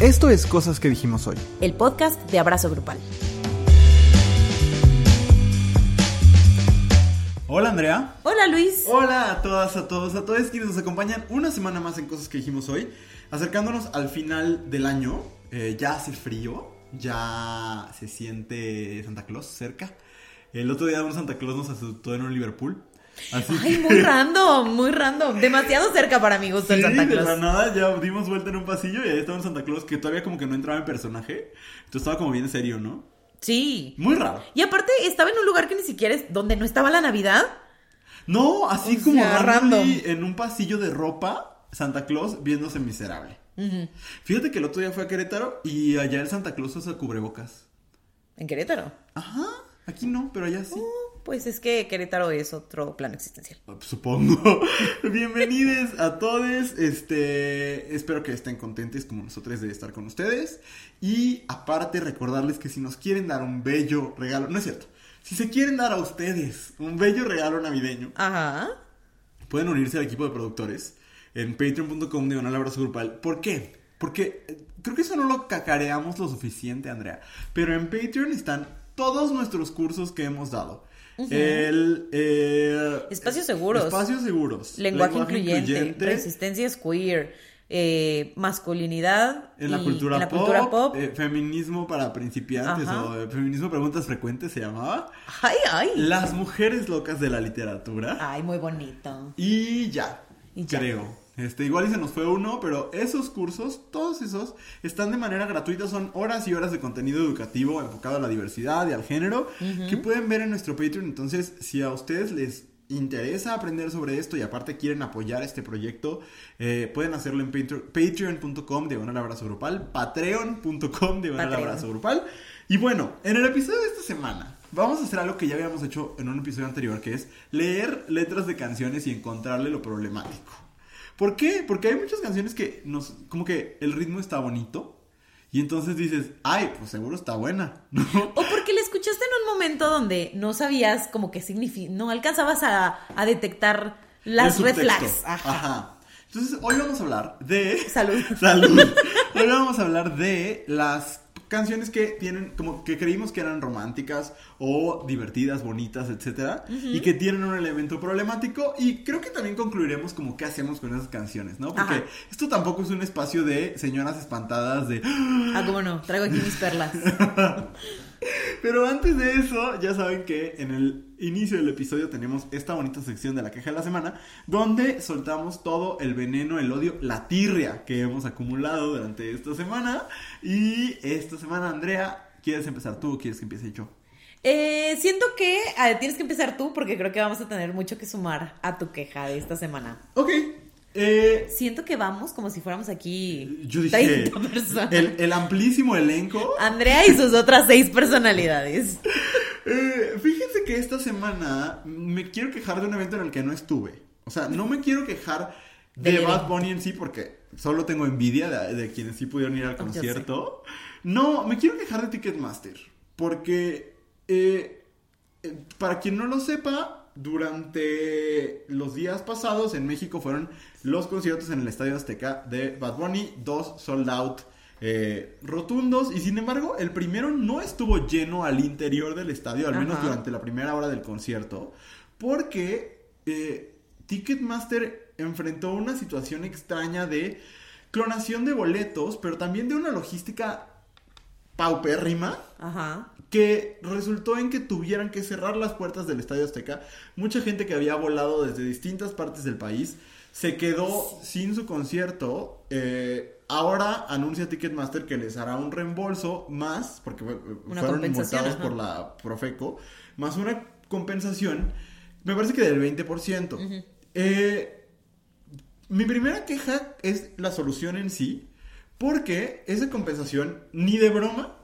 Esto es Cosas que dijimos hoy. El podcast de Abrazo Grupal. Hola Andrea. Hola Luis. Hola a todas, a todos, a todos quienes nos acompañan una semana más en Cosas que dijimos hoy. Acercándonos al final del año, eh, ya hace frío, ya se siente Santa Claus cerca. El otro día un Santa Claus nos asustó en un Liverpool. Así Ay, muy random, muy random. Demasiado cerca para mi gusto el Santa Claus. De la nada ya dimos vuelta en un pasillo y ahí estaba un Santa Claus que todavía como que no entraba en personaje. Entonces estaba como bien serio, ¿no? Sí. Muy raro. Y aparte estaba en un lugar que ni siquiera es donde no estaba la Navidad. No, así como random. en un pasillo de ropa, Santa Claus viéndose miserable. Fíjate que el otro día fue a Querétaro y allá el Santa Claus usa cubrebocas. ¿En Querétaro? Ajá, aquí no, pero allá sí. Oh. Pues es que Querétaro es otro plan existencial. Ah, supongo. Bienvenidos a todos. Este, espero que estén contentos como nosotros de estar con ustedes. Y aparte recordarles que si nos quieren dar un bello regalo, no es cierto. Si se quieren dar a ustedes un bello regalo navideño, Ajá. pueden unirse al equipo de productores en patreon.com de un abrazo grupal. ¿Por qué? Porque eh, creo que eso no lo cacareamos lo suficiente, Andrea. Pero en Patreon están todos nuestros cursos que hemos dado. El eh, espacios seguros. Espacios seguros. Lenguaje, incluyente, Resistencia queer. Eh, masculinidad en la cultura pop, eh, feminismo para principiantes o feminismo preguntas frecuentes se llamaba. Ay, ay. Las mujeres locas de la literatura. Ay, muy bonito. Y ya, y ya. creo. Este, igual y se nos fue uno, pero esos cursos, todos esos, están de manera gratuita, son horas y horas de contenido educativo enfocado a la diversidad y al género, que pueden ver en nuestro Patreon. Entonces, si a ustedes les interesa aprender sobre esto y aparte quieren apoyar este proyecto, eh, pueden hacerlo en patreon.com de un abrazo grupal, patreon.com de un abrazo grupal. Y bueno, en el episodio de esta semana vamos a hacer algo que ya habíamos hecho en un episodio anterior, que es leer letras de canciones y encontrarle lo problemático. ¿Por qué? Porque hay muchas canciones que nos, como que el ritmo está bonito. Y entonces dices, ay, pues seguro está buena, O porque la escuchaste en un momento donde no sabías como que significa, no alcanzabas a, detectar las red flags. Ajá. Entonces, hoy vamos a hablar de... Salud. Salud. Hoy vamos a hablar de las canciones que tienen, como que creímos que eran románticas o divertidas, bonitas, etcétera, y que tienen un elemento problemático. Y creo que también concluiremos como qué hacemos con esas canciones, ¿no? Porque esto tampoco es un espacio de señoras espantadas de. Ah, cómo no, traigo aquí mis perlas. Pero antes de eso, ya saben que en el inicio del episodio tenemos esta bonita sección de la queja de la semana, donde soltamos todo el veneno, el odio, la tirria que hemos acumulado durante esta semana. Y esta semana, Andrea, ¿quieres empezar tú o quieres que empiece yo? Eh, siento que tienes que empezar tú porque creo que vamos a tener mucho que sumar a tu queja de esta semana. Ok, eh, Siento que vamos como si fuéramos aquí yo dije, El, amplísimo elenco. Andrea y sus otras seis personalidades. Eh, fíjense que esta semana me quiero quejar de un evento en el que no estuve. O sea, no me quiero quejar de, Bad Bunny en sí porque solo tengo envidia de, quienes sí pudieron ir al concierto. No, me quiero quejar de Ticketmaster. Porque, eh, para quien no lo sepa, durante los días pasados en México fueron los conciertos en el Estadio Azteca de Bad Bunny, dos sold out eh, rotundos y sin embargo el primero no estuvo lleno al interior del estadio, al menos durante la primera hora del concierto, porque eh, Ticketmaster enfrentó una situación extraña de clonación de boletos, pero también de una logística paupérrima. Ajá que resultó en que tuvieran que cerrar las puertas del Estadio Azteca. Mucha gente que había volado desde distintas partes del país se quedó sin su concierto. Eh, ahora anuncia Ticketmaster que les hará un reembolso más, porque fueron multados por la Profeco, más una compensación, me parece que del 20%. Eh, mi primera queja es la solución en sí, porque esa compensación ni de broma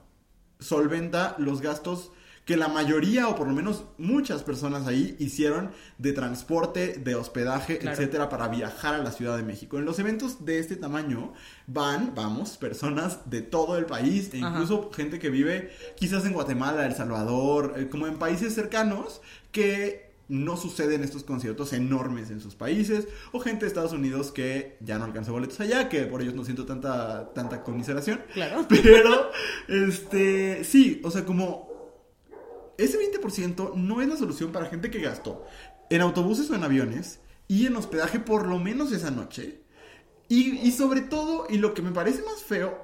solventa los gastos que la mayoría o por lo menos muchas personas ahí hicieron de transporte, de hospedaje, etcétera, para viajar a la Ciudad de México. En los eventos de este tamaño van, vamos, personas de todo el país e incluso gente que vive quizás en Guatemala, El Salvador, eh, como en países cercanos que no suceden estos conciertos enormes en sus países, o gente de Estados Unidos que ya no alcanza boletos allá, que por ellos no siento tanta, tanta conmiseración. Claro. Pero, este, sí, o sea, como ese 20% no es la solución para gente que gastó en autobuses o en aviones y en hospedaje por lo menos esa noche. Y, y sobre todo, y lo que me parece más feo,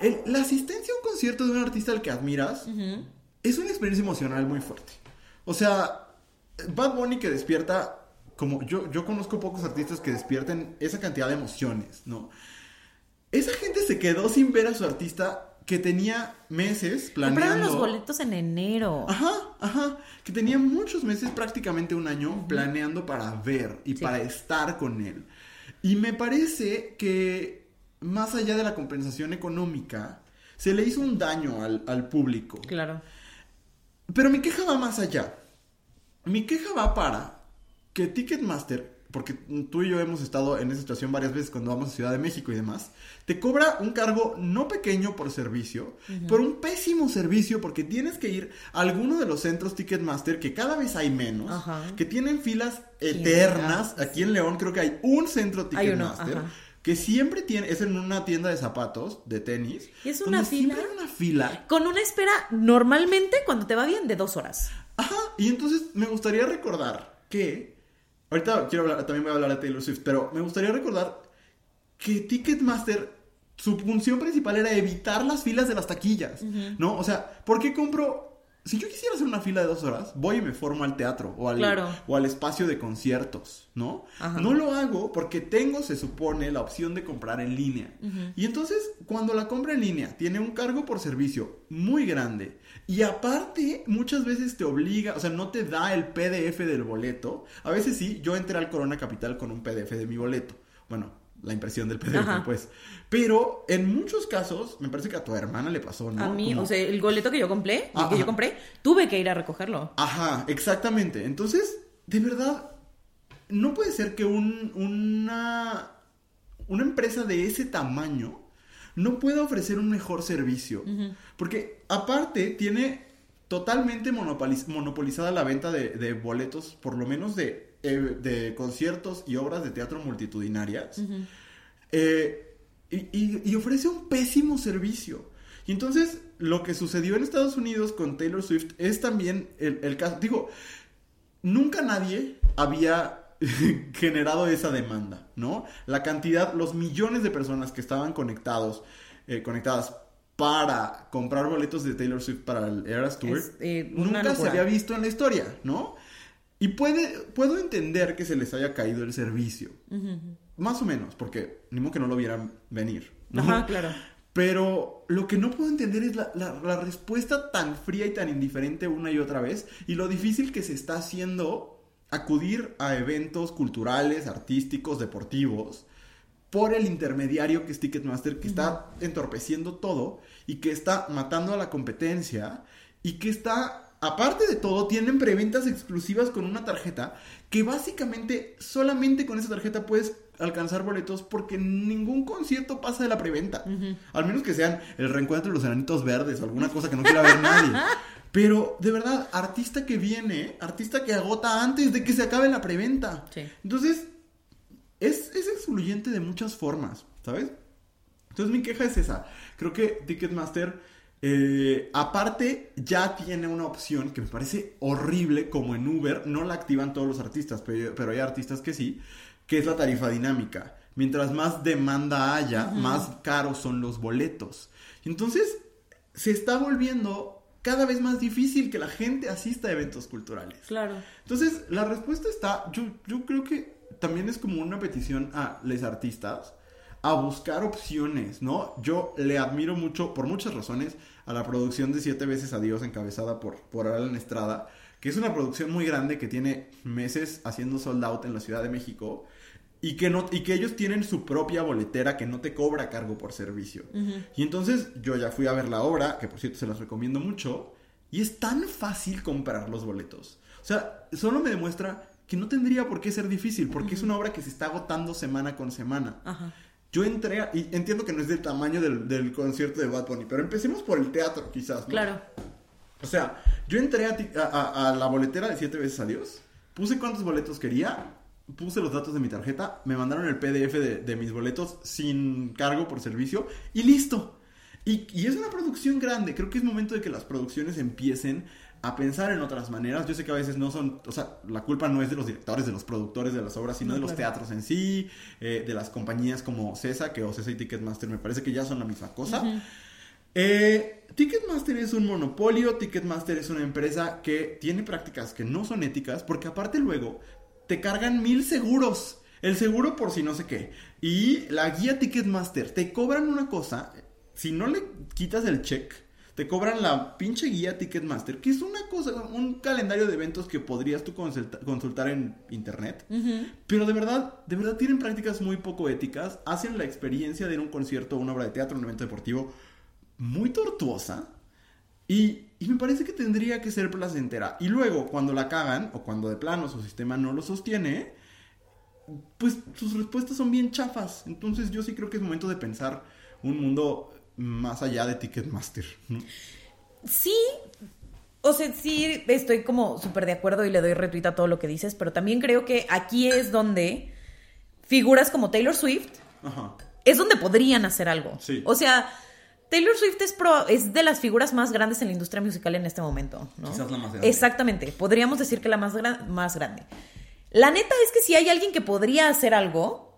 el- la asistencia a un concierto de un artista al que admiras es una experiencia emocional muy fuerte. O sea, Bad Bunny que despierta, como yo, yo conozco pocos artistas que despierten esa cantidad de emociones, ¿no? Esa gente se quedó sin ver a su artista que tenía meses Compraron planeando. los boletos en enero. Ajá, ajá. Que tenía muchos meses, prácticamente un año, planeando para ver y Sí. para estar con él. Y me parece que, más allá de la compensación económica, se le hizo un daño al, al público. Claro. Pero mi queja va más allá. Mi queja va para que Ticketmaster, porque tú y yo hemos estado en esa situación varias veces cuando vamos a Ciudad de México y demás, te cobra un cargo no pequeño por servicio, pero un pésimo servicio porque tienes que ir a alguno de los centros Ticketmaster, que cada vez hay menos, que tienen filas eternas. Aquí en León creo que hay un centro Ticketmaster. Que siempre tiene, es en una tienda de zapatos, de tenis. ¿Y es una siempre fila? hay una fila Con una espera normalmente, cuando te va bien, de dos horas. Ajá, y entonces me gustaría recordar que. Ahorita quiero hablar, también voy a hablar de Taylor Swift, pero me gustaría recordar que Ticketmaster, su función principal era evitar las filas de las taquillas, ¿no? O sea, ¿por qué compro.? Si yo quisiera hacer una fila de dos horas, voy y me formo al teatro o al, Claro. o al espacio de conciertos, ¿no? Ajá. No lo hago porque tengo, se supone, la opción de comprar en línea. Y entonces, cuando la compra en línea tiene un cargo por servicio muy grande y aparte muchas veces te obliga, o sea, no te da el PDF del boleto. A veces sí, yo entré al Corona Capital con un PDF de mi boleto. Bueno, la impresión del PDF, Ajá. pues. Pero en muchos casos, me parece que a tu hermana le pasó, ¿no? A mí, Como- o sea, el boleto que yo compré, Ah, que yo compré, tuve que ir a recogerlo. Ajá, exactamente. Entonces, de verdad, no puede ser que un- una, una empresa de ese tamaño no pueda ofrecer un mejor servicio. Porque aparte tiene totalmente monopoliz- monopolizada la venta de, de boletos, por lo menos de, eh, de conciertos y obras de teatro multitudinarias. Eh, y, y- y ofrece un pésimo servicio. Y entonces lo que sucedió en Estados Unidos con Taylor Swift es también el, el caso. Digo, nunca nadie había generado esa demanda, ¿no? La cantidad, los millones de personas que estaban conectados, eh, conectadas para comprar boletos de Taylor Swift para el Eras Tour, Es, eh, nunca se había visto en la historia, ¿no? Y puede, puedo entender que se les haya caído el servicio. Más o menos, porque ni modo que no lo vieran venir. ¿no? Ajá, claro. Pero lo que no puedo entender es la, la- la respuesta tan fría y tan indiferente una y otra vez y lo difícil que se está haciendo acudir a eventos culturales, artísticos, deportivos por el intermediario que es Ticketmaster que está entorpeciendo todo y que está matando a la competencia y que está, aparte de todo, tienen preventas exclusivas con una tarjeta que básicamente solamente con esa tarjeta puedes alcanzar boletos porque ningún concierto pasa de la preventa. Al menos que sean el reencuentro de los enanitos verdes o alguna cosa que no quiera ver nadie. Pero de verdad, artista que viene, artista que agota antes de que se acabe la preventa. Sí. Entonces, es, es excluyente de muchas formas, ¿sabes? Entonces mi queja es esa. Creo que Ticketmaster, eh, aparte, ya tiene una opción que me parece horrible, como en Uber, no la activan todos los artistas, pero, pero hay artistas que sí, que es la tarifa dinámica. Mientras más demanda haya, más caros son los boletos. Entonces, se está volviendo cada vez más difícil que la gente asista a eventos culturales. Claro. Entonces, la respuesta está, yo, yo creo que también es como una petición a los artistas a buscar opciones, ¿no? Yo le admiro mucho, por muchas razones, a la producción de Siete veces Adiós encabezada por, por Alan Estrada, que es una producción muy grande que tiene meses haciendo sold out en la Ciudad de México y que, no, y que ellos tienen su propia boletera que no te cobra cargo por servicio. Y entonces yo ya fui a ver la obra, que por cierto se las recomiendo mucho, y es tan fácil comprar los boletos. O sea, solo me demuestra que no tendría por qué ser difícil, porque es una obra que se está agotando semana con semana. Ajá. Yo entré, a- y entiendo que no es del tamaño del, del concierto de Bad Bunny, pero empecemos por el teatro, quizás. ¿no? Claro. O sea, yo entré a, ti- a- a- a la boletera de siete veces adiós puse cuántos boletos quería, puse los datos de mi tarjeta, me mandaron el PDF de, de mis boletos sin cargo por servicio y listo. Y, y, es una producción grande, creo que es momento de que las producciones empiecen a pensar en otras maneras. Yo sé que a veces no son, o sea, la culpa no es de los directores, de los productores de las obras, sino no, de los claro. teatros en sí, eh, de las compañías como CESA, que o CESA y Ticketmaster me parece que ya son la misma cosa. Uh -huh. eh, Ticketmaster es un monopolio, Ticketmaster es una empresa que tiene prácticas que no son éticas, porque aparte luego te cargan mil seguros. El seguro por si no sé qué. Y la guía Ticketmaster, te cobran una cosa, si no le quitas el check, te cobran la pinche guía Ticketmaster, que es una cosa, un calendario de eventos que podrías tú consulta, consultar en internet. Uh -huh. Pero de verdad, de verdad tienen prácticas muy poco éticas, hacen la experiencia de ir a un concierto, una obra de teatro, un evento deportivo muy tortuosa. Y, y, me parece que tendría que ser placentera. Y luego, cuando la cagan, o cuando de plano su sistema no lo sostiene, pues sus respuestas son bien chafas. Entonces yo sí creo que es momento de pensar un mundo más allá de Ticketmaster. Sí, o sea, sí estoy como súper de acuerdo y le doy retweet a todo lo que dices, pero también creo que aquí es donde figuras como Taylor Swift Ajá. es donde podrían hacer algo. Sí. O sea, Taylor Swift es, pro, es de las figuras más grandes en la industria musical en este momento. ¿no? Quizás la más grande. Exactamente, podríamos decir que la más, más grande. La neta es que si hay alguien que podría hacer algo,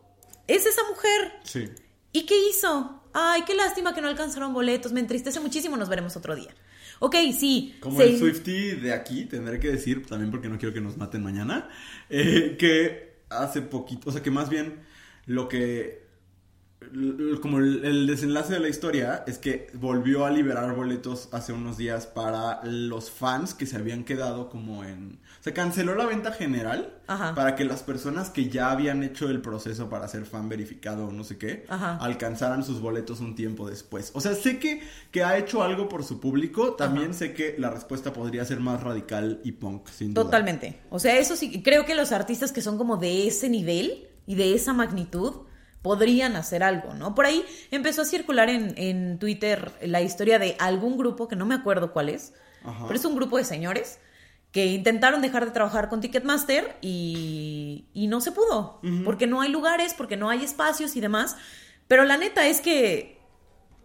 es esa mujer. Sí. ¿Y qué hizo? Ay, qué lástima que no alcanzaron boletos, me entristece muchísimo, nos veremos otro día. Ok, sí. Como se... el Swifty de aquí, tendré que decir, también porque no quiero que nos maten mañana, eh, que hace poquito, o sea, que más bien lo que como el, desenlace de la historia es que volvió a liberar boletos hace unos días para los fans que se habían quedado como en... Se canceló la venta general Ajá. para que las personas que ya habían hecho el proceso para ser fan verificado o no sé qué, Ajá. alcanzaran sus boletos un tiempo después. O sea, sé que, que ha hecho algo por su público, también Ajá. sé que la respuesta podría ser más radical y punk, sin duda. Totalmente. O sea, eso sí, creo que los artistas que son como de ese nivel y de esa magnitud podrían hacer algo, ¿no? Por ahí empezó a circular en, en Twitter la historia de algún grupo, que no me acuerdo cuál es, Ajá. pero es un grupo de señores que intentaron dejar de trabajar con Ticketmaster y, y no se pudo, uh -huh. porque no hay lugares, porque no hay espacios y demás. Pero la neta es que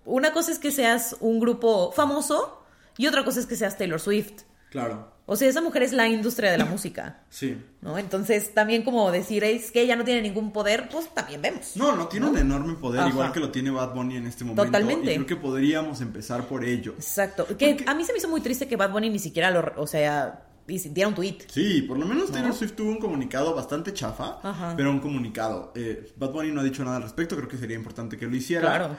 una cosa es que seas un grupo famoso y otra cosa es que seas Taylor Swift. Claro. O sea, esa mujer es la industria de la música. Sí. ¿No? Entonces, también como decir es que ella no tiene ningún poder, pues también vemos. No, no tiene ¿no? un enorme poder, Ajá. igual que lo tiene Bad Bunny en este momento. Totalmente. Y creo que podríamos empezar por ello. Exacto. Que Porque... a mí se me hizo muy triste que Bad Bunny ni siquiera lo, o sea, y sintiera un tweet. Sí, por lo menos ¿no? Taylor Swift tuvo un comunicado bastante chafa, Ajá. pero un comunicado. Eh, Bad Bunny no ha dicho nada al respecto, creo que sería importante que lo hiciera. Claro.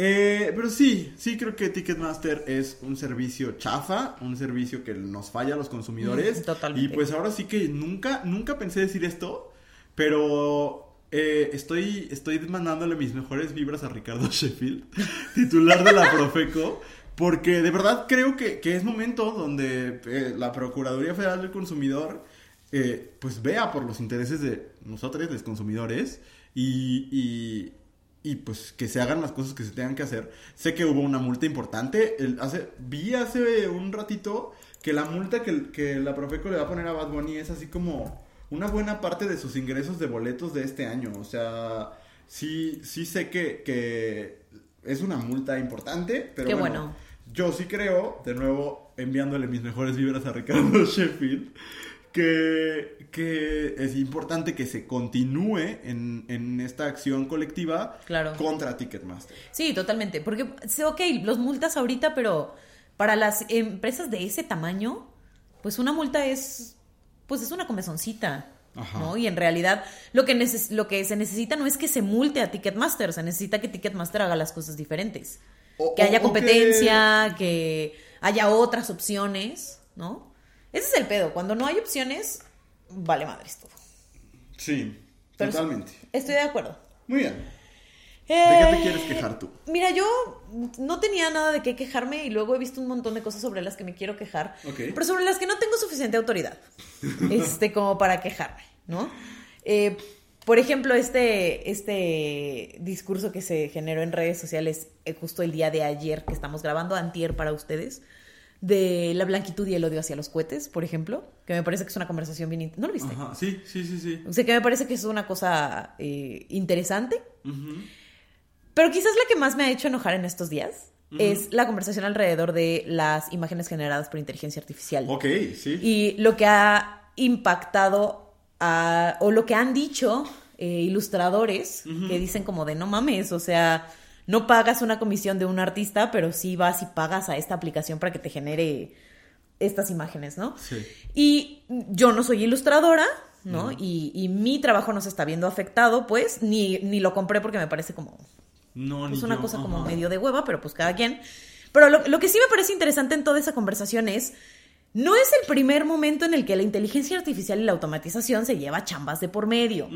Eh, pero sí, sí creo que Ticketmaster es un servicio chafa, un servicio que nos falla a los consumidores. Mm, totalmente. Y pues ahora sí que nunca, nunca pensé decir esto, pero eh, estoy, estoy mandándole mis mejores vibras a Ricardo Sheffield, titular de la Profeco. Porque de verdad creo que, que es momento donde eh, la Procuraduría Federal del Consumidor eh, pues vea por los intereses de nosotros, los consumidores, y, y, y, pues que se hagan las cosas que se tengan que hacer. Sé que hubo una multa importante. El, hace, vi hace un ratito que la multa que, que la Profeco le va a poner a Bad Bunny es así como una buena parte de sus ingresos de boletos de este año. O sea, sí, sí sé que, que es una multa importante, pero Qué bueno, bueno. Yo sí creo, de nuevo, enviándole mis mejores vibras a Ricardo Sheffield, que, que es importante que se continúe en, en esta acción colectiva claro. contra Ticketmaster. Sí, totalmente. Porque, ok, los multas ahorita, pero para las empresas de ese tamaño, pues una multa es, pues es una comezoncita. Ajá. ¿no? Y en realidad lo que, lo que se necesita no es que se multe a Ticketmaster, se necesita que Ticketmaster haga las cosas diferentes. O, que haya competencia, que... que... haya otras opciones, ¿no? Ese es el pedo. Cuando no hay opciones, vale madres todo. Sí, Pero totalmente. Estoy de acuerdo. Muy bien. Eh, ¿De qué te quieres quejar tú? Mira, yo no tenía nada de qué quejarme y luego he visto un montón de cosas sobre las que me quiero quejar, okay. pero sobre las que no tengo suficiente autoridad, este, como para quejarme, ¿no? Eh, por ejemplo, este, este discurso que se generó en redes sociales eh, justo el día de ayer que estamos grabando, antier para ustedes, de la blanquitud y el odio hacia los cohetes, por ejemplo, que me parece que es una conversación bien... ¿No lo viste? Ajá, sí, sí, sí, sí. O sea, que me parece que es una cosa eh, interesante. Pero quizás la que más me ha hecho enojar en estos días es la conversación alrededor de las imágenes generadas por inteligencia artificial. Ok, sí. Y lo que ha impactado a, o lo que han dicho eh, ilustradores que dicen como de no mames, o sea, no pagas una comisión de un artista, pero sí vas y pagas a esta aplicación para que te genere estas imágenes, ¿no? Sí. Y yo no soy ilustradora, ¿no? y, y mi trabajo no se está viendo afectado, pues, ni, ni lo compré porque me parece como No, es ni una yo, cosa como medio de hueva, pero pues cada quien. Pero lo, lo que sí me parece interesante en toda esa conversación es, no es el primer momento en el que la inteligencia artificial y la automatización se lleva chambas de por medio.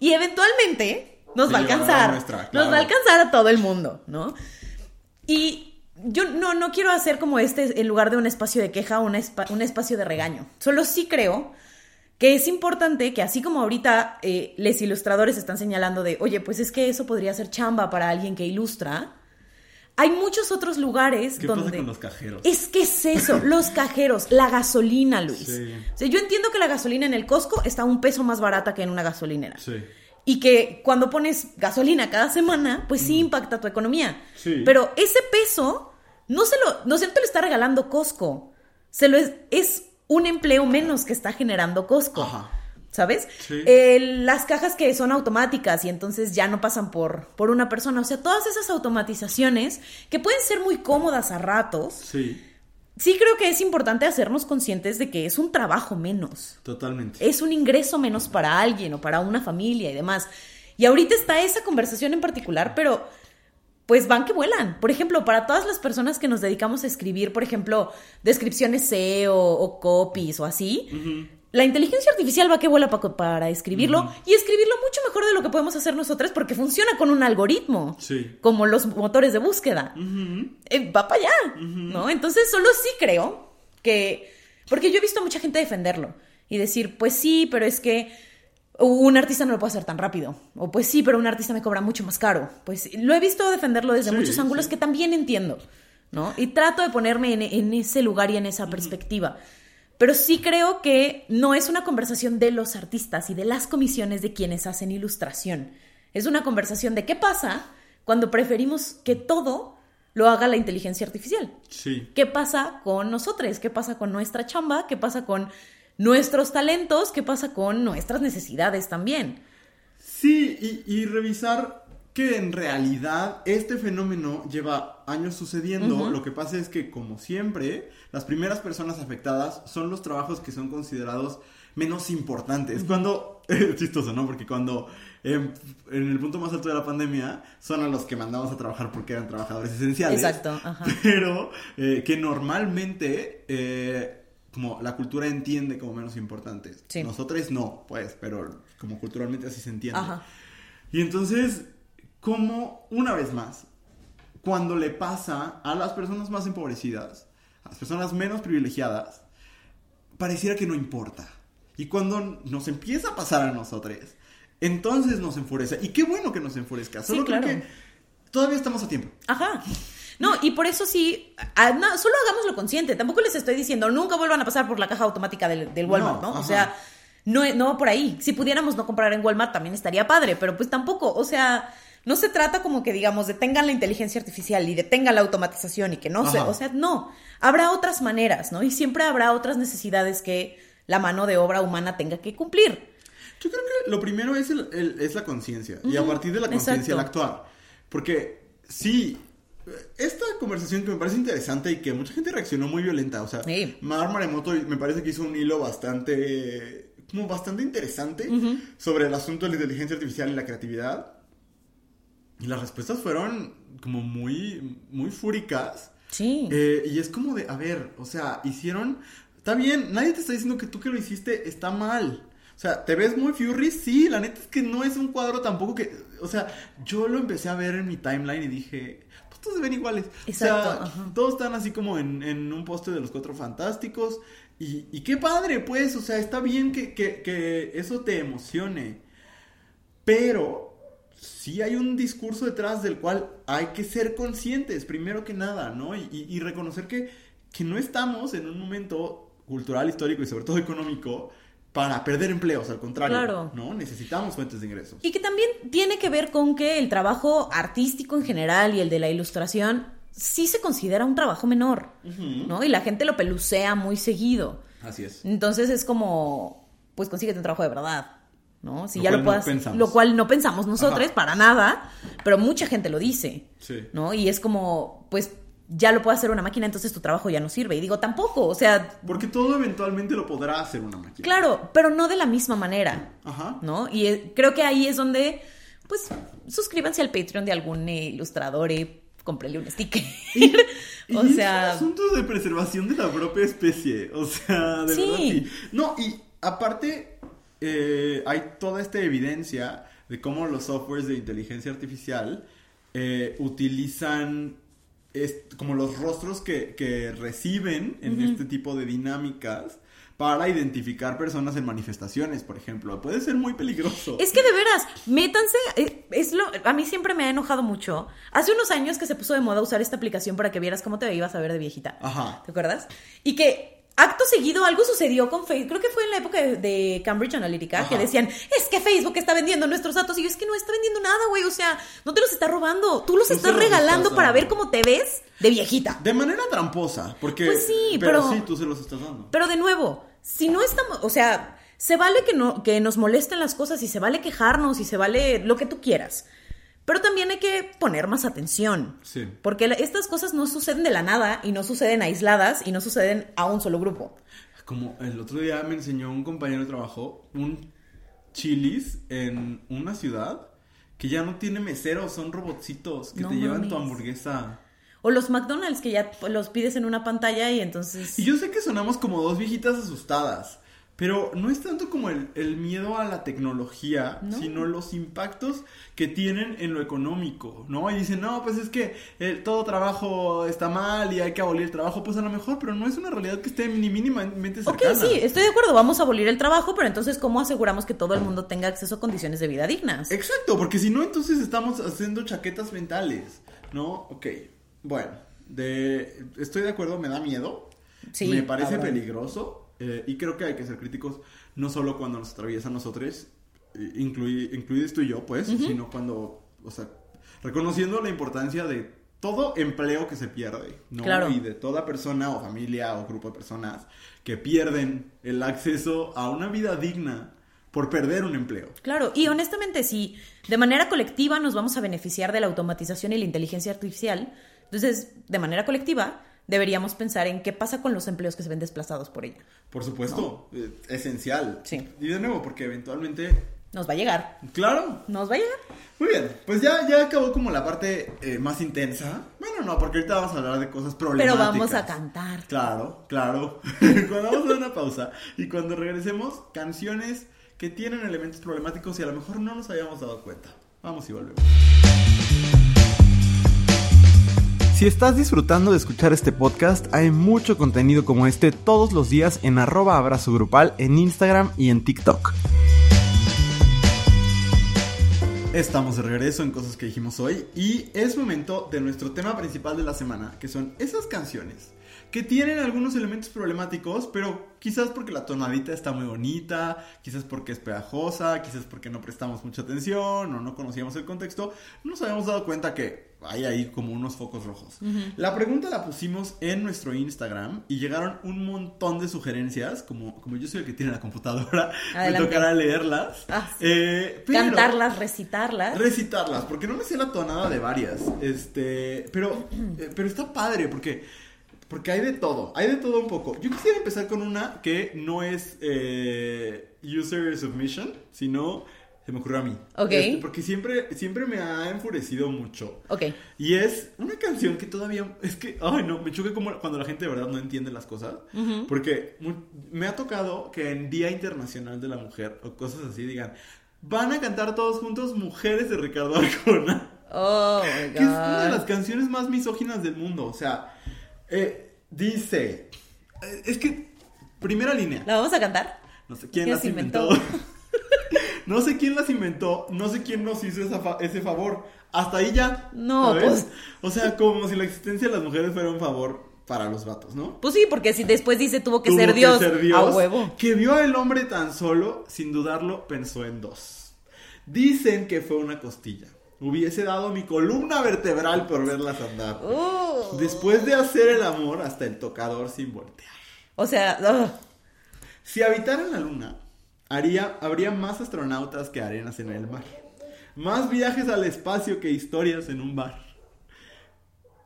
Y eventualmente nos va a alcanzar. nuestra, Nos va a alcanzar a todo el mundo, ¿no? Y yo no, no quiero hacer como este, en lugar de un espacio de queja, espa- un espacio de regaño. Solo sí creo que es importante que así como ahorita eh, les ilustradores están señalando de, oye, pues es que eso podría ser chamba para alguien que ilustra, hay muchos otros lugares ¿Qué donde... pasa con los cajeros? Es que es eso, los cajeros, la gasolina, Luis. Sí. O sea, yo entiendo que la gasolina en el Costco está un peso más barata que en una gasolinera. Sí. Y que cuando pones gasolina cada semana, pues sí impacta tu economía. Mm. Sí. Pero ese peso no se lo, no se lo está regalando Costco. Se lo es, es un empleo menos que está generando Costco. Ajá. ¿Sabes? Sí. Eh, las cajas que son automáticas y entonces ya no pasan por, por una persona. O sea, todas esas automatizaciones que pueden ser muy cómodas a ratos, Sí, sí creo que es importante hacernos conscientes de que es un trabajo menos totalmente. es un ingreso menos para alguien o para una familia y demás. Y ahorita está esa conversación en particular, pero pues van que vuelan. Por ejemplo, para todas las personas que nos dedicamos a escribir, por ejemplo, descripciones SEO o copies o así, la inteligencia artificial va que vuela pa- para escribirlo y escribirlo mucho mejor de lo que podemos hacer nosotros porque funciona con un algoritmo, Sí. como los motores de búsqueda eh, va para allá, ¿no? Entonces solo sí creo que, porque yo he visto a mucha gente defenderlo y decir, pues sí, pero es que un artista no lo puede hacer tan rápido, o pues sí, pero un artista me cobra mucho más caro. Pues lo he visto defenderlo desde Sí, muchos ángulos sí. que también entiendo, ¿no? Y trato de ponerme en, en ese lugar y en esa perspectiva. Pero sí creo que no es una conversación de los artistas y de las comisiones de quienes hacen ilustración. Es una conversación de qué pasa cuando preferimos que todo lo haga la inteligencia artificial. Sí. ¿Qué pasa con nosotros? ¿Qué pasa con nuestra chamba? ¿Qué pasa con nuestros talentos? ¿Qué pasa con nuestras necesidades también? Sí, y, y revisar que en realidad este fenómeno lleva años sucediendo. Lo que pasa es que, como siempre, las primeras personas afectadas son los trabajos que son considerados menos importantes. Cuando, es chistoso, ¿no? Porque cuando em, en el punto más alto de la pandemia son a los que mandamos a trabajar porque eran trabajadores esenciales. Exacto, ajá. Pero eh, que normalmente eh, como la cultura entiende como menos importantes. Sí. Nosotros no, pues, pero como culturalmente así se entiende. Ajá. Y entonces, como una vez más, cuando le pasa a las personas más empobrecidas, a las personas menos privilegiadas, pareciera que no importa. Y cuando nos empieza a pasar a nosotros, entonces nos enfurece. Y qué bueno que nos enfurezca. Solo Sí, creo que todavía estamos a tiempo. Ajá. No, y por eso sí, ah, no, solo hagámoslo consciente. Tampoco les estoy diciendo, nunca vuelvan a pasar por la caja automática del, del Walmart, No, ¿no? O sea, no, no por ahí. Si pudiéramos no comprar en Walmart también estaría padre, pero pues tampoco. O sea, no se trata como que digamos detengan la inteligencia artificial y detengan la automatización y que no se, o sea, no. Habrá otras maneras, ¿no? Y siempre habrá otras necesidades que la mano de obra humana tenga que cumplir. Yo creo que lo primero es, el- el- es la conciencia. Y a partir de la conciencia el actuar. Porque sí, esta conversación que me parece interesante y que mucha gente reaccionó muy violenta. O sea, Sí. Mar Maremoto me parece que hizo un hilo bastante, como bastante interesante sobre el asunto de la inteligencia artificial y la creatividad. Y las respuestas fueron como muy, muy fúricas. Sí. Eh, y es como de, a ver, o sea, hicieron. Está bien, nadie te está diciendo que tú que lo hiciste está mal. O sea, ¿te ves muy Fury? Sí, la neta es que no es un cuadro tampoco que. O sea, yo lo empecé a ver en mi timeline y dije, pues todos se ven iguales. Exacto, O sea, ajá. todos están así como en, en un poste de los cuatro fantásticos. Y, y qué padre, pues, o sea, está bien que, que, que eso te emocione. Pero sí hay un discurso detrás del cual hay que ser conscientes, primero que nada, ¿no? Y, y- y reconocer que, que no estamos en un momento cultural, histórico y sobre todo económico para perder empleos, al contrario, Claro. ¿no? Necesitamos fuentes de ingresos. Y que también tiene que ver con que el trabajo artístico en general y el de la ilustración sí se considera un trabajo menor, ¿no? Y la gente lo pelucea muy seguido. Así es. Entonces es como, pues consíguete un trabajo de verdad, ¿no? Si Lo ya lo puedas, lo cual no pensamos nosotros Ajá. para nada, pero mucha gente lo dice, Sí. ¿no? Y es como, pues ya lo puede hacer una máquina, entonces tu trabajo ya no sirve. Y digo, tampoco, o sea, Porque todo eventualmente lo podrá hacer una máquina. claro, pero no de la misma manera, Ajá. ¿no? Y eh, creo que ahí es donde, pues, suscríbanse al Patreon de algún eh, ilustrador y cómprenle un sticker. Y o es sea, un asunto de preservación de la propia especie. O sea, de Sí. verdad sí. No, y aparte, eh, hay toda esta evidencia de cómo los softwares de inteligencia artificial eh, utilizan como los rostros que, que reciben en este tipo de dinámicas para identificar personas en manifestaciones, por ejemplo. Puede ser muy peligroso. Es que de veras, métanse, eh, es lo, a mí siempre me ha enojado mucho. Hace unos años que se puso de moda usar esta aplicación para que vieras cómo te ibas a ver de viejita. Ajá. ¿Te acuerdas? Y que acto seguido algo sucedió con Facebook, creo que fue en la época de, de Cambridge Analytica, Ajá. que decían, es que Facebook está vendiendo nuestros datos. Y yo, es que no está vendiendo nada, güey, o sea, no te los está robando, tú los estás regalando estás para ver cómo te ves de viejita. De manera tramposa, porque... Pues sí, pero... pero- sí, tú se los estás dando. Pero de nuevo, si no estamos, o sea, se vale que, no, que nos molesten las cosas y se vale quejarnos y se vale lo que tú quieras. Pero también hay que poner más atención. Sí. Porque estas cosas no suceden de la nada y no suceden aisladas y no suceden a un solo grupo. Como el otro día me enseñó un compañero de trabajo un chilis en una ciudad que ya no tiene meseros, son robotcitos que No te llevan tu hamburguesa. O los McDonald's que ya los pides en una pantalla y entonces... Y yo sé que sonamos como dos viejitas asustadas, pero no es tanto como el, el miedo a la tecnología, No. sino los impactos que tienen en lo económico, ¿no? Y dicen, no, pues es que eh, todo trabajo está mal y hay que abolir el trabajo, pues a lo mejor, pero no es una realidad que esté ni mínimamente Ok, cercana. sí, estoy de acuerdo, vamos a abolir el trabajo, pero entonces ¿cómo aseguramos que todo el mundo tenga acceso a condiciones de vida dignas? Exacto, porque si no, entonces estamos haciendo chaquetas mentales, ¿no? Ok, bueno, de, estoy de acuerdo, me da miedo, Sí, me parece cabrón. peligroso eh, y creo que hay que ser críticos no solo cuando nos atraviesa a nosotros, eh, inclui- incluidos tú y yo, pues, sino cuando, o sea, reconociendo la importancia de todo empleo que se pierde, ¿no? Claro. Y de toda persona o familia o grupo de personas que pierden el acceso a una vida digna por perder un empleo. Claro, y honestamente, si de manera colectiva nos vamos a beneficiar de la automatización y la inteligencia artificial, entonces, de manera colectiva, deberíamos pensar en qué pasa con los empleos que se ven desplazados por ella. Por supuesto, eh, esencial. Sí. Y de nuevo, porque eventualmente, Nos va a llegar. claro. Nos va a llegar. Muy bien, pues ya, ya acabó como la parte eh, más intensa. Bueno, no, porque ahorita vamos a hablar de cosas Pero problemáticas. vamos a cantar. Claro, claro. cuando vamos a dar una pausa y cuando regresemos, canciones que tienen elementos problemáticos y a lo mejor no nos habíamos dado cuenta. Vamos y volvemos. Si estás disfrutando de escuchar este podcast, hay mucho contenido como este todos los días en arroba abrazo grupal en Instagram y en TikTok. Estamos de regreso en cosas que dijimos hoy y es momento de nuestro tema principal de la semana, que son esas canciones que tienen algunos elementos problemáticos, pero quizás porque la tonadita está muy bonita, quizás porque es pegajosa, quizás porque no prestamos mucha atención o no conocíamos el contexto, no nos habíamos dado cuenta que hay ahí como unos focos rojos. La pregunta la pusimos en nuestro Instagram y llegaron un montón de sugerencias, como, como yo soy el que tiene la computadora, me tocará leerlas. Ah, sí. Eh, pero- Cantarlas, recitarlas. recitarlas, porque no me sé la tonada de varias. Este, pero, eh, pero está padre porque, porque hay de todo, hay de todo un poco. Yo quisiera empezar con una que no es eh, user submission, sino se me ocurrió a mí. Ok. Este, porque siempre, siempre me ha enfurecido mucho. ok. Y es una canción que todavía es que, ay no, me choca como cuando la gente de verdad no entiende las cosas. Porque me ha tocado que en Día Internacional de la Mujer o cosas así digan, van a cantar todos juntos Mujeres de Ricardo Arjona. Oh, my Que es una de las canciones más misóginas del mundo. O sea, eh, dice, eh, es que, primera línea. ¿La vamos a cantar? No sé quién ¿Quién las inventó? no sé quién las inventó, no sé quién nos hizo esa fa- ese favor. Hasta ahí ya. No, ¿sabes? pues. O sea, como si la existencia de las mujeres fuera un favor para los vatos, ¿no? Pues sí, porque si después dice tuvo que, Tuvo ser, que Dios, ser Dios, a huevo. Que vio al hombre tan solo, sin dudarlo, pensó en dos. Dicen que fue una costilla. Hubiese dado mi columna vertebral por verlas andar. Uh. Después de hacer el amor hasta el tocador sin voltear. O sea, ugh. Si habitara en la luna, haría, habría más astronautas que arenas en el mar. Más viajes al espacio que historias en un bar.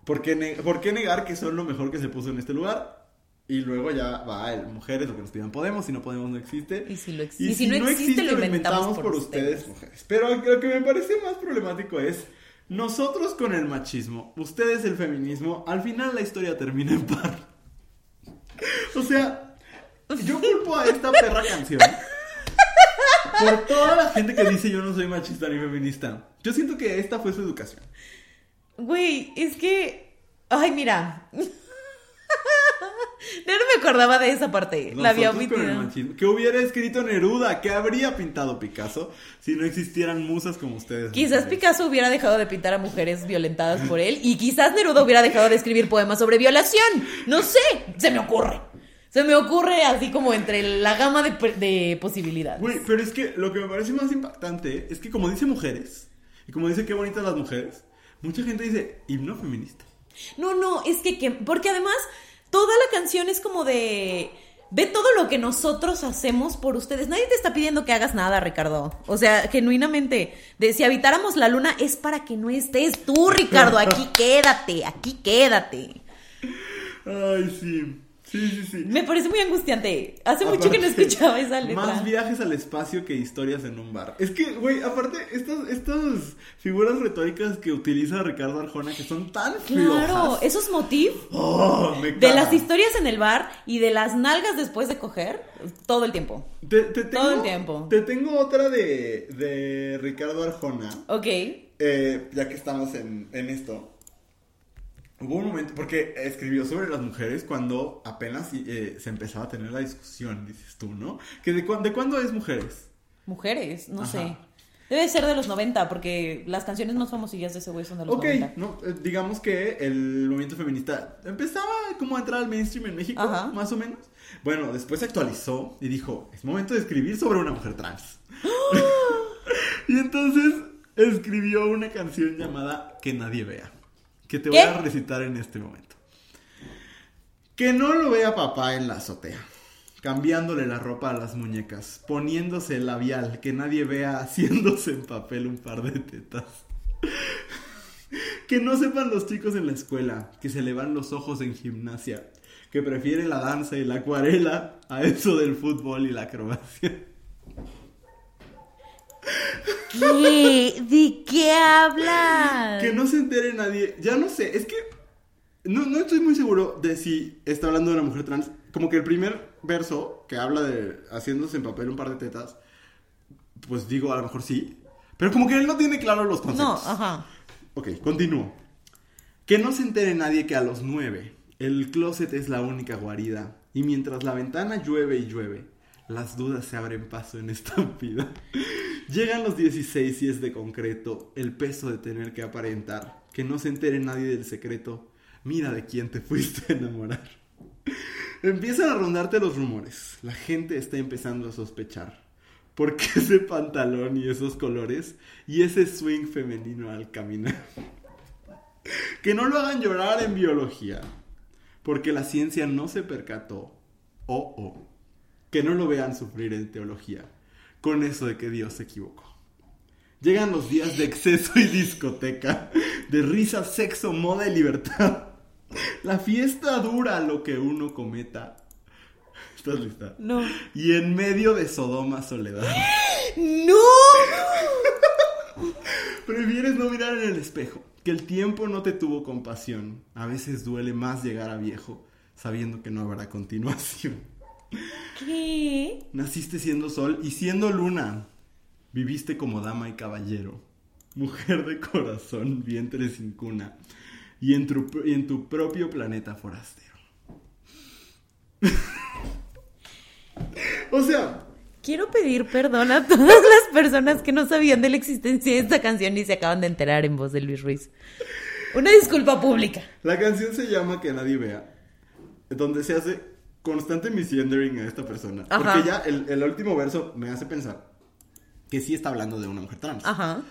¿Por qué, por qué negar que son lo mejor que se puso en este lugar? Y luego ya va el mujeres, lo que nos pidan podemos, si no podemos no existe. Y si lo ex- y si no existe, lo inventamos por ustedes. mujeres. Pero lo que me parece más problemático es, nosotros con el machismo, ustedes el feminismo, al final la historia termina en par. O sea, yo culpo a esta perra canción por toda la gente que dice yo no soy machista ni feminista. Yo siento que esta fue su educación. Güey, es que. Ay, mira. Yo no me acordaba de esa parte. la había Nosotros con el omitido. ¿Qué hubiera escrito Neruda? ¿Qué habría pintado Picasso si no existieran musas como ustedes? Quizás? Picasso hubiera dejado de pintar a mujeres violentadas por él y quizás Neruda hubiera dejado de escribir poemas sobre violación. No sé, se me ocurre. Se me ocurre así como entre la gama de, de posibilidades. Güey, pero es que lo que me parece más impactante es que como dice mujeres, y como dice qué bonitas las mujeres, mucha gente dice himno feminista. No, no, es que, que- porque además toda la canción es como de ve todo lo que nosotros hacemos por ustedes. Nadie te está pidiendo que hagas nada, Ricardo. O sea, genuinamente, de si habitáramos la luna es para que no estés tú, Ricardo. Aquí quédate, aquí quédate. Ay, sí. Sí, sí, sí. Me parece muy angustiante. Hace mucho que no escuchaba esa letra. Más viajes al espacio que historias en un bar. Es que, güey, aparte, estas, estas figuras retóricas que utiliza Ricardo Arjona que son tan Claro, flojas. esos motivos Oh, de las historias en el bar y de las nalgas después de coger todo el tiempo. Te, te tengo, Todo el tiempo. Te tengo otra de, de Ricardo Arjona. Ok. Eh, ya que estamos en, en esto. Hubo un momento, porque escribió sobre las mujeres cuando apenas eh, se empezaba a tener la discusión, dices tú, ¿no? Que de, cuán- ¿De cuándo es mujeres? Mujeres, no Ajá. sé. Debe ser de los 90, porque las canciones más famosillas de ese güey son de los Ok, 90. no, eh, digamos que el movimiento feminista empezaba como a entrar al mainstream en México, Ajá. más o menos. Bueno, después se actualizó y dijo, es momento de escribir sobre una mujer trans. y entonces escribió una canción llamada Que nadie vea, que te voy a recitar en este momento. Que no lo vea papá en la azotea. Cambiándole la ropa a las muñecas, poniéndose el labial, que nadie vea haciéndose en papel un par de tetas. Que no sepan los chicos en la escuela que se le van los ojos en gimnasia, que prefiere la danza y la acuarela a eso del fútbol y la acrobacia. ¿Qué? ¿De qué hablas? Que no se entere nadie. Ya no sé, es que no, no estoy muy seguro de si está hablando de una mujer trans. Como que el primer verso que habla de haciéndose en papel un par de tetas, pues digo, a lo mejor sí. Pero como que él no tiene claro los No, conceptos. ajá. Ok, continúo. Que no se entere nadie que a los nueve el closet es la única guarida y mientras la ventana llueve y llueve, las dudas se abren paso en esta vida. Llegan los 16 y es de concreto el peso de tener que aparentar. Que no se entere nadie del secreto. Mira de quién te fuiste a enamorar. Empiezan a rondarte los rumores. La gente está empezando a sospechar. ¿Por qué ese pantalón y esos colores y ese swing femenino al caminar? Que no lo hagan llorar en biología, porque la ciencia no se percató. Oh, oh. Que no lo vean sufrir en teología, con eso de que Dios se equivocó. Llegan los días de exceso y discoteca, de risa, sexo, moda y libertad. La fiesta dura lo que uno cometa. ¿Estás lista? No. Y en medio de Sodoma soledad. ¡No! Prefieres no mirar en el espejo, que el tiempo no te tuvo compasión. A veces duele más llegar a viejo, sabiendo que no habrá continuación. ¿Qué? Naciste siendo sol y siendo luna. Viviste como dama y caballero, mujer de corazón, vientre sin cuna, y en tu, y en tu propio planeta forastero. o sea, Quiero pedir perdón a todas las personas que no sabían de la existencia de esta canción y se acaban de enterar en voz de Luis Ruiz. Una disculpa pública. la canción se llama Que nadie vea. donde se hace constante misgendering a esta persona. Ajá. Porque ya el, el último verso me hace pensar que sí está hablando de una mujer trans. Ajá.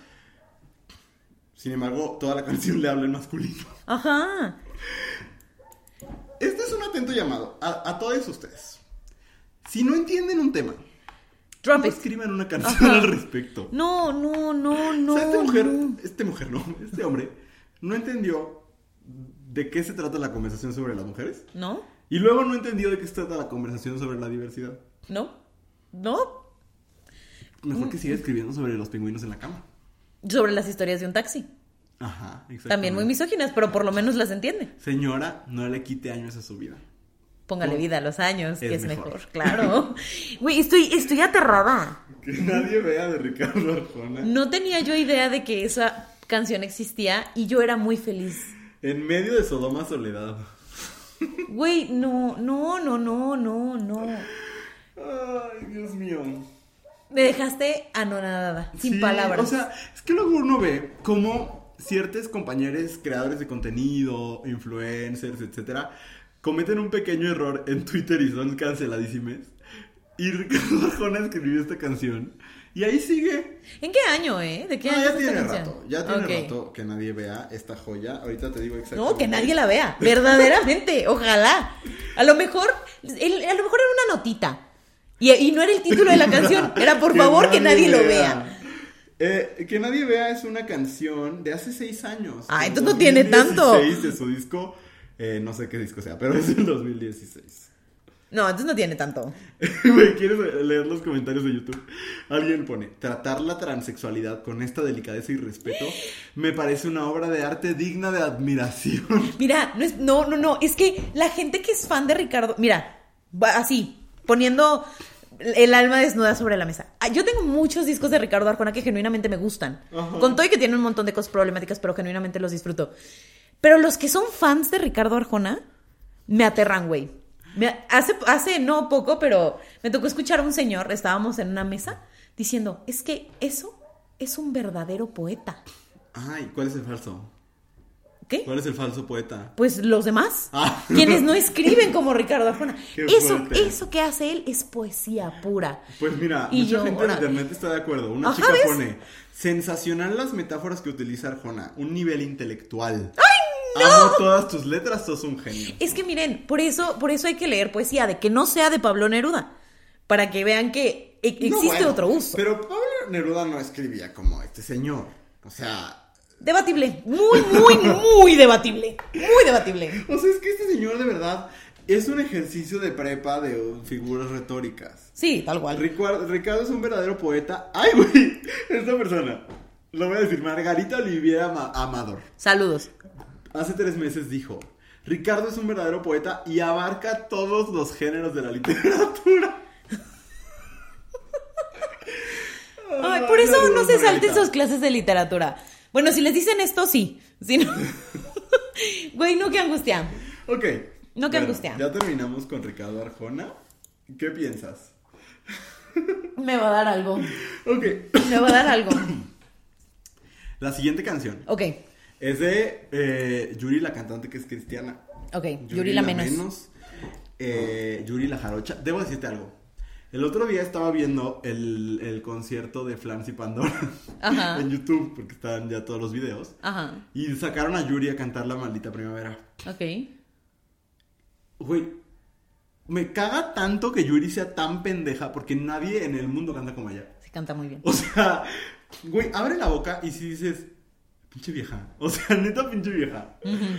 Sin embargo, toda la canción le habla en masculino. Ajá. Este es un atento llamado a, a todos ustedes. Si no entienden un tema, it. escriban una canción Ajá. al respecto. No, no, no, no. o sea, esta mujer, no. este mujer no, este hombre no entendió de qué se trata la conversación sobre las mujeres ¿No? Y luego no entendió de qué se trata la conversación sobre la diversidad. ¿No? ¿No? Mejor que siga escribiendo sobre los pingüinos en la cama. Sobre las historias de un taxi. Ajá, exactamente. También muy misóginas, pero por lo menos las entiende. Señora, no le quite años a su vida. Póngale No. vida a los años, que Es es mejor. mejor. Claro. Güey, estoy, estoy aterrada. Que nadie vea de Ricardo Arjona. No tenía yo idea de que esa canción existía y yo era muy feliz. En medio de Sodoma Soledad. Güey, no, no, no, no, no, no. Ay, Dios mío. Me dejaste anonadada, sin Sí, palabras. O sea, es que luego uno ve cómo ciertos compañeros creadores de contenido, influencers, etcétera, cometen un pequeño error en Twitter y son canceladísimes. Y Ricardo Arjona escribió esta canción. Y ahí sigue. ¿En qué año, eh? ¿De qué No, año ya tiene rato. Ya tiene rato que nadie vea esta joya. Ahorita te digo exactamente. No, que nadie la vea, verdaderamente, ojalá. A lo mejor, el- a lo mejor era una notita. Y, y no era el título de la canción, era por favor que nadie lo vea. Eh, que nadie vea es una canción de hace seis años. Ah, entonces no tiene tanto. 2016 de su disco. eh, no sé qué disco sea, pero es del 2016. No, entonces no tiene tanto. Güey, ¿quieres leer los comentarios de YouTube? Alguien pone, tratar la transexualidad con esta delicadeza y respeto me parece una obra de arte digna de admiración. Mira, no, es, no, no, no, es que la gente que es fan de Ricardo, mira, va así, poniendo el alma desnuda sobre la mesa. Ah, Yo tengo muchos discos de Ricardo Arjona que genuinamente me gustan. Ajá. Con todo y que tienen un montón de cosas problemáticas, pero genuinamente los disfruto. Pero los que son fans de Ricardo Arjona me aterran, güey. Me- hace, hace no poco, pero me tocó escuchar a un señor, estábamos en una mesa, diciendo, es que eso es un verdadero poeta. Ay, ¿cuál es el falso? ¿Qué? ¿Cuál es el falso poeta? Pues los demás, Ah. quienes no escriben como Ricardo Arjona. Qué Eso, fuerte. eso que hace él es poesía pura. Pues mira, Y mucha yo, gente en ahora- internet está de acuerdo. Una Ajá, chica ¿ves? pone, sensacional las metáforas que utiliza Arjona, un nivel intelectual. ¡Ay, Amo todas tus letras, sos un genio. Es que miren, por eso, por eso hay que leer poesía, de que no sea de Pablo Neruda, para que vean que e- No, existe bueno, otro uso. Pero Pablo Neruda no escribía como este señor. O sea, Debatible, muy, muy, muy debatible, muy debatible. o sea, es que este señor de verdad es un ejercicio de prepa de figuras retóricas. Sí, tal cual. Ricardo, Ricardo es un verdadero poeta. Ay, güey, esta persona. Lo voy a decir, Margarita Oliviera Ama- Amador. Saludos. Hace tres meses dijo, Ricardo es un verdadero poeta y abarca todos los géneros de la literatura. Ay, por eso no se salten sus clases de literatura. Bueno, si les dicen esto, sí. Si no... Güey, no, qué angustia. Ok. No, qué angustia. Ya terminamos con Ricardo Arjona. ¿Qué piensas? Me va a dar algo. Ok. Me va a dar algo. La siguiente canción Ok, es de eh, Yuri, la cantante que es cristiana. ok. Yuri, la menos. eh, Yuri la jarocha. Debo decirte algo. El otro día estaba viendo el, el concierto de Flans y Pandora Ajá. en YouTube, porque estaban ya todos los videos. Ajá. Y sacaron a Yuri a cantar La Maldita Primavera. Ok. Güey, me caga tanto que Yuri sea tan pendeja porque nadie en el mundo canta como ella. Se canta muy bien. O sea, güey, abre la boca y si dices, pinche vieja. O sea, neta, pinche vieja.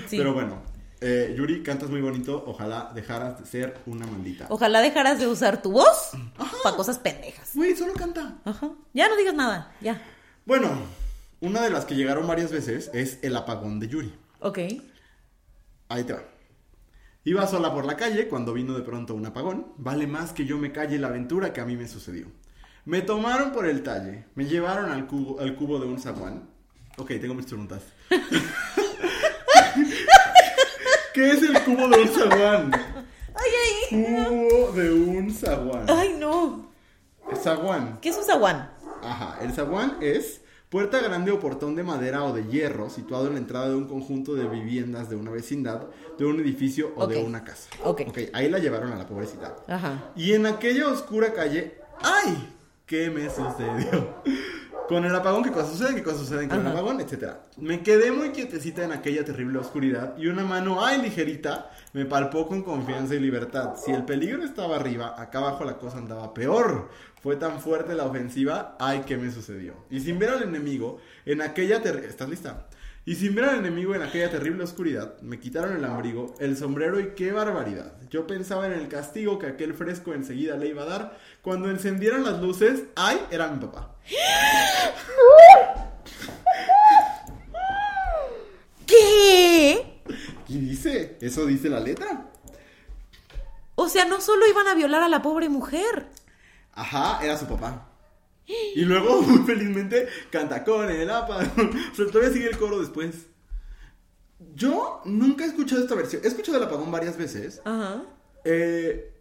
Sí. Pero bueno, eh, Yuri, cantas muy bonito. Ojalá dejaras de ser una maldita. Ojalá dejaras de usar tu voz para cosas pendejas. Güey, solo canta. Ajá. Ya no digas nada. Ya. Bueno, una de las que llegaron varias veces es el apagón de Yuri. Ok. Ahí te va. Iba sola por la calle cuando vino de pronto un apagón. Vale más que yo me calle la aventura que a mí me sucedió. Me tomaron por el talle, me llevaron al cubo, al cubo de un zaguán. Ok, tengo mis preguntas. ¿Qué es el cubo de un zaguán? Ay, ay. Cubo de un zaguán. Ay, no. Zaguán. ¿Qué es un zaguán? Ajá, el zaguán es Puerta grande o portón de madera o de hierro situado en la entrada de un conjunto de viviendas de una vecindad, de un edificio o de Ok. una casa. Ok. ahí la llevaron a la pobrecita. Ajá. Y en aquella oscura calle, ¡ay! ¿Qué me sucedió? Con el apagón, ¿qué cosas suceden? ¿Qué cosas suceden con el apagón? Etcétera. Me quedé muy quietecita en aquella terrible oscuridad y una mano, ¡ay! ligerita, me palpó con confianza y libertad. Si el peligro estaba arriba, acá abajo la cosa andaba peor. Fue tan fuerte la ofensiva, ¡ay! ¿Qué me sucedió? Y sin ver al enemigo, en aquella terrible... ¿Estás lista? Y sin ver al enemigo en aquella terrible oscuridad, me quitaron el abrigo, el sombrero y qué barbaridad. Yo pensaba en el castigo que aquel fresco enseguida le iba a dar. Cuando encendieron las luces, ¡ay! Era mi papá. ¿Qué? Y dice, eso dice la letra. O sea, no solo iban a violar a la pobre mujer. Ajá, era su papá. Y luego, muy felizmente, canta con el apagón. O sea, todavía sigue el coro después. Yo nunca he escuchado esta versión. He escuchado el apagón varias veces. Ajá. Eh,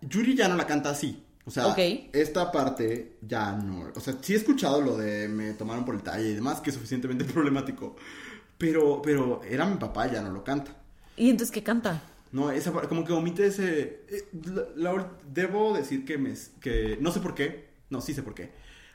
Yuri ya no la canta así. O sea, esta parte ya no. O sea, sí he escuchado lo de me tomaron por el talle y demás, que es suficientemente problemático. Pero, pero era mi papá, ya no lo canta. ¿Y entonces qué canta? No, esa como que omite ese. eh, la- la- debo decir que me. que no sé por qué. No, sí sé por qué.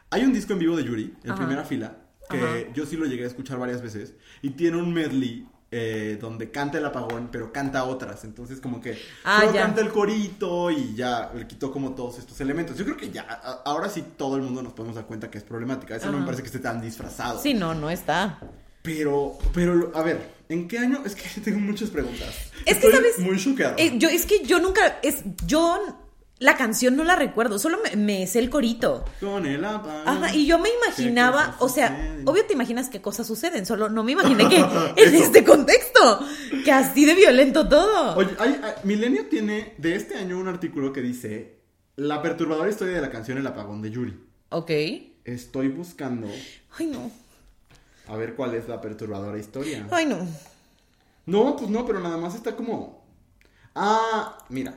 Hay un disco en vivo de Yuri, en Ajá. primera fila, que Ajá. yo sí lo llegué a escuchar varias veces. Y tiene un medley eh, donde canta el apagón, pero canta otras. Entonces, como que Ah, solo ya. canta el corito y ya le quitó como todos estos elementos. Yo creo que ya, a- ahora sí todo el mundo nos podemos dar cuenta que es problemática. Eso no me parece que esté tan disfrazado. Sí, no, no está. Pero, pero, a ver, ¿en qué año? Es que tengo muchas preguntas. Es que, ¿sabes? Muy choqueado. Eh, yo, es que yo nunca. Es, yo la canción no la recuerdo, solo me, me sé el corito. Con el apagón. Ajá, y yo me imaginaba, o sea, suceden? obvio te imaginas qué cosas suceden, solo no me imaginé que en este contexto, que así de violento todo. Oye, hay- hay- Milenio tiene de este año un artículo que dice La perturbadora historia de la canción El apagón de Yuri. Ok. Estoy buscando Ay, no. a ver cuál es la perturbadora historia. Ay, no. No, pues no, pero nada más está como. Ah, mira.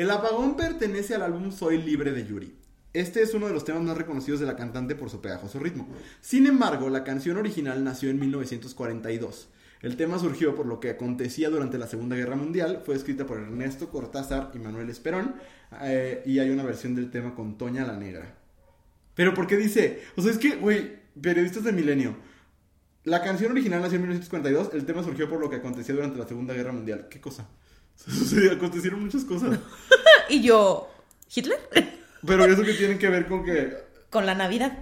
El apagón pertenece al álbum Soy Libre de Yuri. Este es uno de los temas más reconocidos de la cantante por su pegajoso ritmo. Sin embargo, la canción original nació en 1942. El tema surgió por lo que acontecía durante la Segunda Guerra Mundial. Fue escrita por Ernesto Cortázar y Manuel Esperón. eh, y hay una versión del tema con Toña la Negra. Pero ¿por qué dice? O sea, es que, güey, periodistas de Milenio. La canción original nació en 1942, el tema surgió por lo que acontecía durante la Segunda Guerra Mundial. ¿Qué cosa? Sí, acontecieron muchas cosas. Y yo, ¿Hitler? Pero eso que tiene que ver con que... Con la Navidad.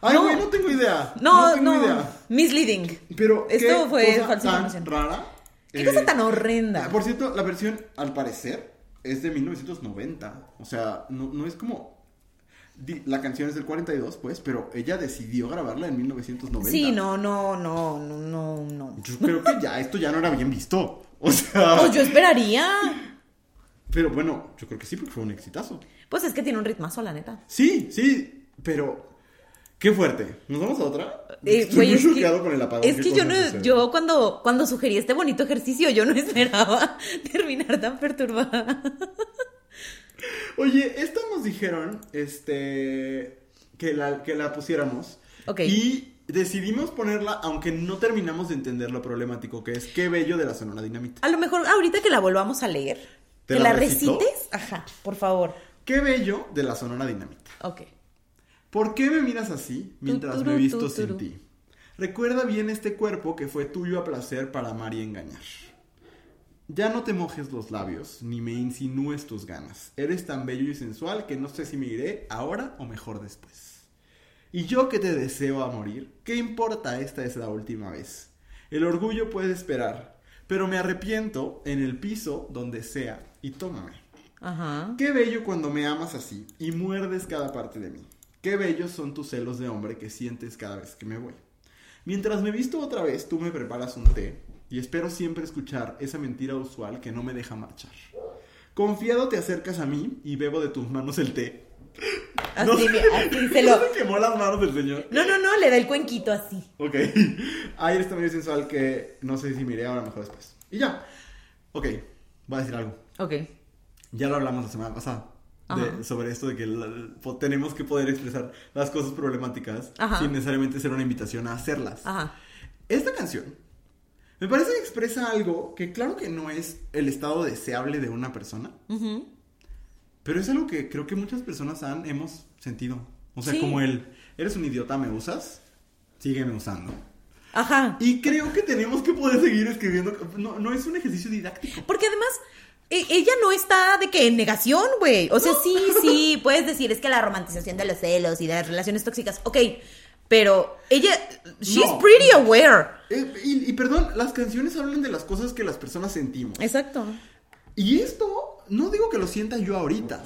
Ay, No. güey, no tengo idea. No, tengo no. idea. Misleading. Pero Esto ¿qué fue cosa falsa tan rara. ¿Qué Eh, cosa tan horrenda? Por cierto, la versión, al parecer, es de 1990. O sea, no, no es como... La canción es del 42, pues, pero ella decidió grabarla en 1990. Sí, no, no, no, no, no, no. Yo creo que ya, esto ya no era bien visto. O sea... Pues yo esperaría. Pero bueno, yo creo que sí, porque fue un exitazo. Pues es que tiene un ritmazo, la neta. Sí, sí, pero qué fuerte. ¿Nos vamos a otra? Eh, Estoy muy es que- con el apagón. Es ¿Qué que yo no, yo cuando, cuando sugerí este bonito ejercicio, yo no esperaba terminar tan perturbada. Oye, esta nos dijeron, este, que la, que la pusiéramos. Ok. Y decidimos ponerla, aunque no terminamos de entender lo problemático que es Qué bello de la Sonora Dinamita. A lo mejor ahorita que la volvamos a leer, ¿Te que la recites, ajá, por favor. Qué bello de la Sonora Dinamita. Ok. ¿Por qué me miras así mientras me visto sin ti? Recuerda bien este cuerpo que fue tuyo a placer para amar y engañar. Ya no te mojes los labios, ni me insinúes tus ganas. Eres tan bello y sensual que no sé si me iré ahora o mejor después. Y yo que te deseo a morir, ¿qué importa esta es la última vez? El orgullo puede esperar, pero me arrepiento en el piso donde sea y tómame. Ajá. Qué bello cuando me amas así y muerdes cada parte de mí. Qué bellos son tus celos de hombre que sientes cada vez que me voy. Mientras me visto otra vez, tú me preparas un té y espero siempre escuchar esa mentira usual que no me deja marchar. Confiado te acercas a mí y bebo de tus manos el té. Así, No. mira, así se lo. Se quemó las manos del señor. No, no, no, le da el cuenquito así. Ok. Ay, eres tan medio sensual que no sé si me iré ahora mejor después. Y ya. Ok, voy a decir algo. Ok. Ya lo hablamos la semana pasada. de- sobre esto de que la- tenemos que poder expresar las cosas problemáticas Ajá. sin necesariamente ser una invitación a hacerlas. Ajá. Esta canción me parece que expresa algo que claro que no es el estado deseable de una persona, Ujú. Pero es algo que creo que muchas personas han, hemos sentido. O sea, Sí. como el, eres un idiota, me usas, sígueme usando. Ajá. Y creo que tenemos que poder seguir escribiendo. No, no es un ejercicio didáctico. Porque además, e- ella no está de que en negación, güey. O sea, sí, sí, puedes decir, es que la romantización de los celos y de las relaciones tóxicas, ok. Pero ella, she's No. pretty aware. Eh, y, y perdón, las canciones hablan de las cosas que las personas sentimos. Exacto. Y esto, no digo que lo sienta yo ahorita.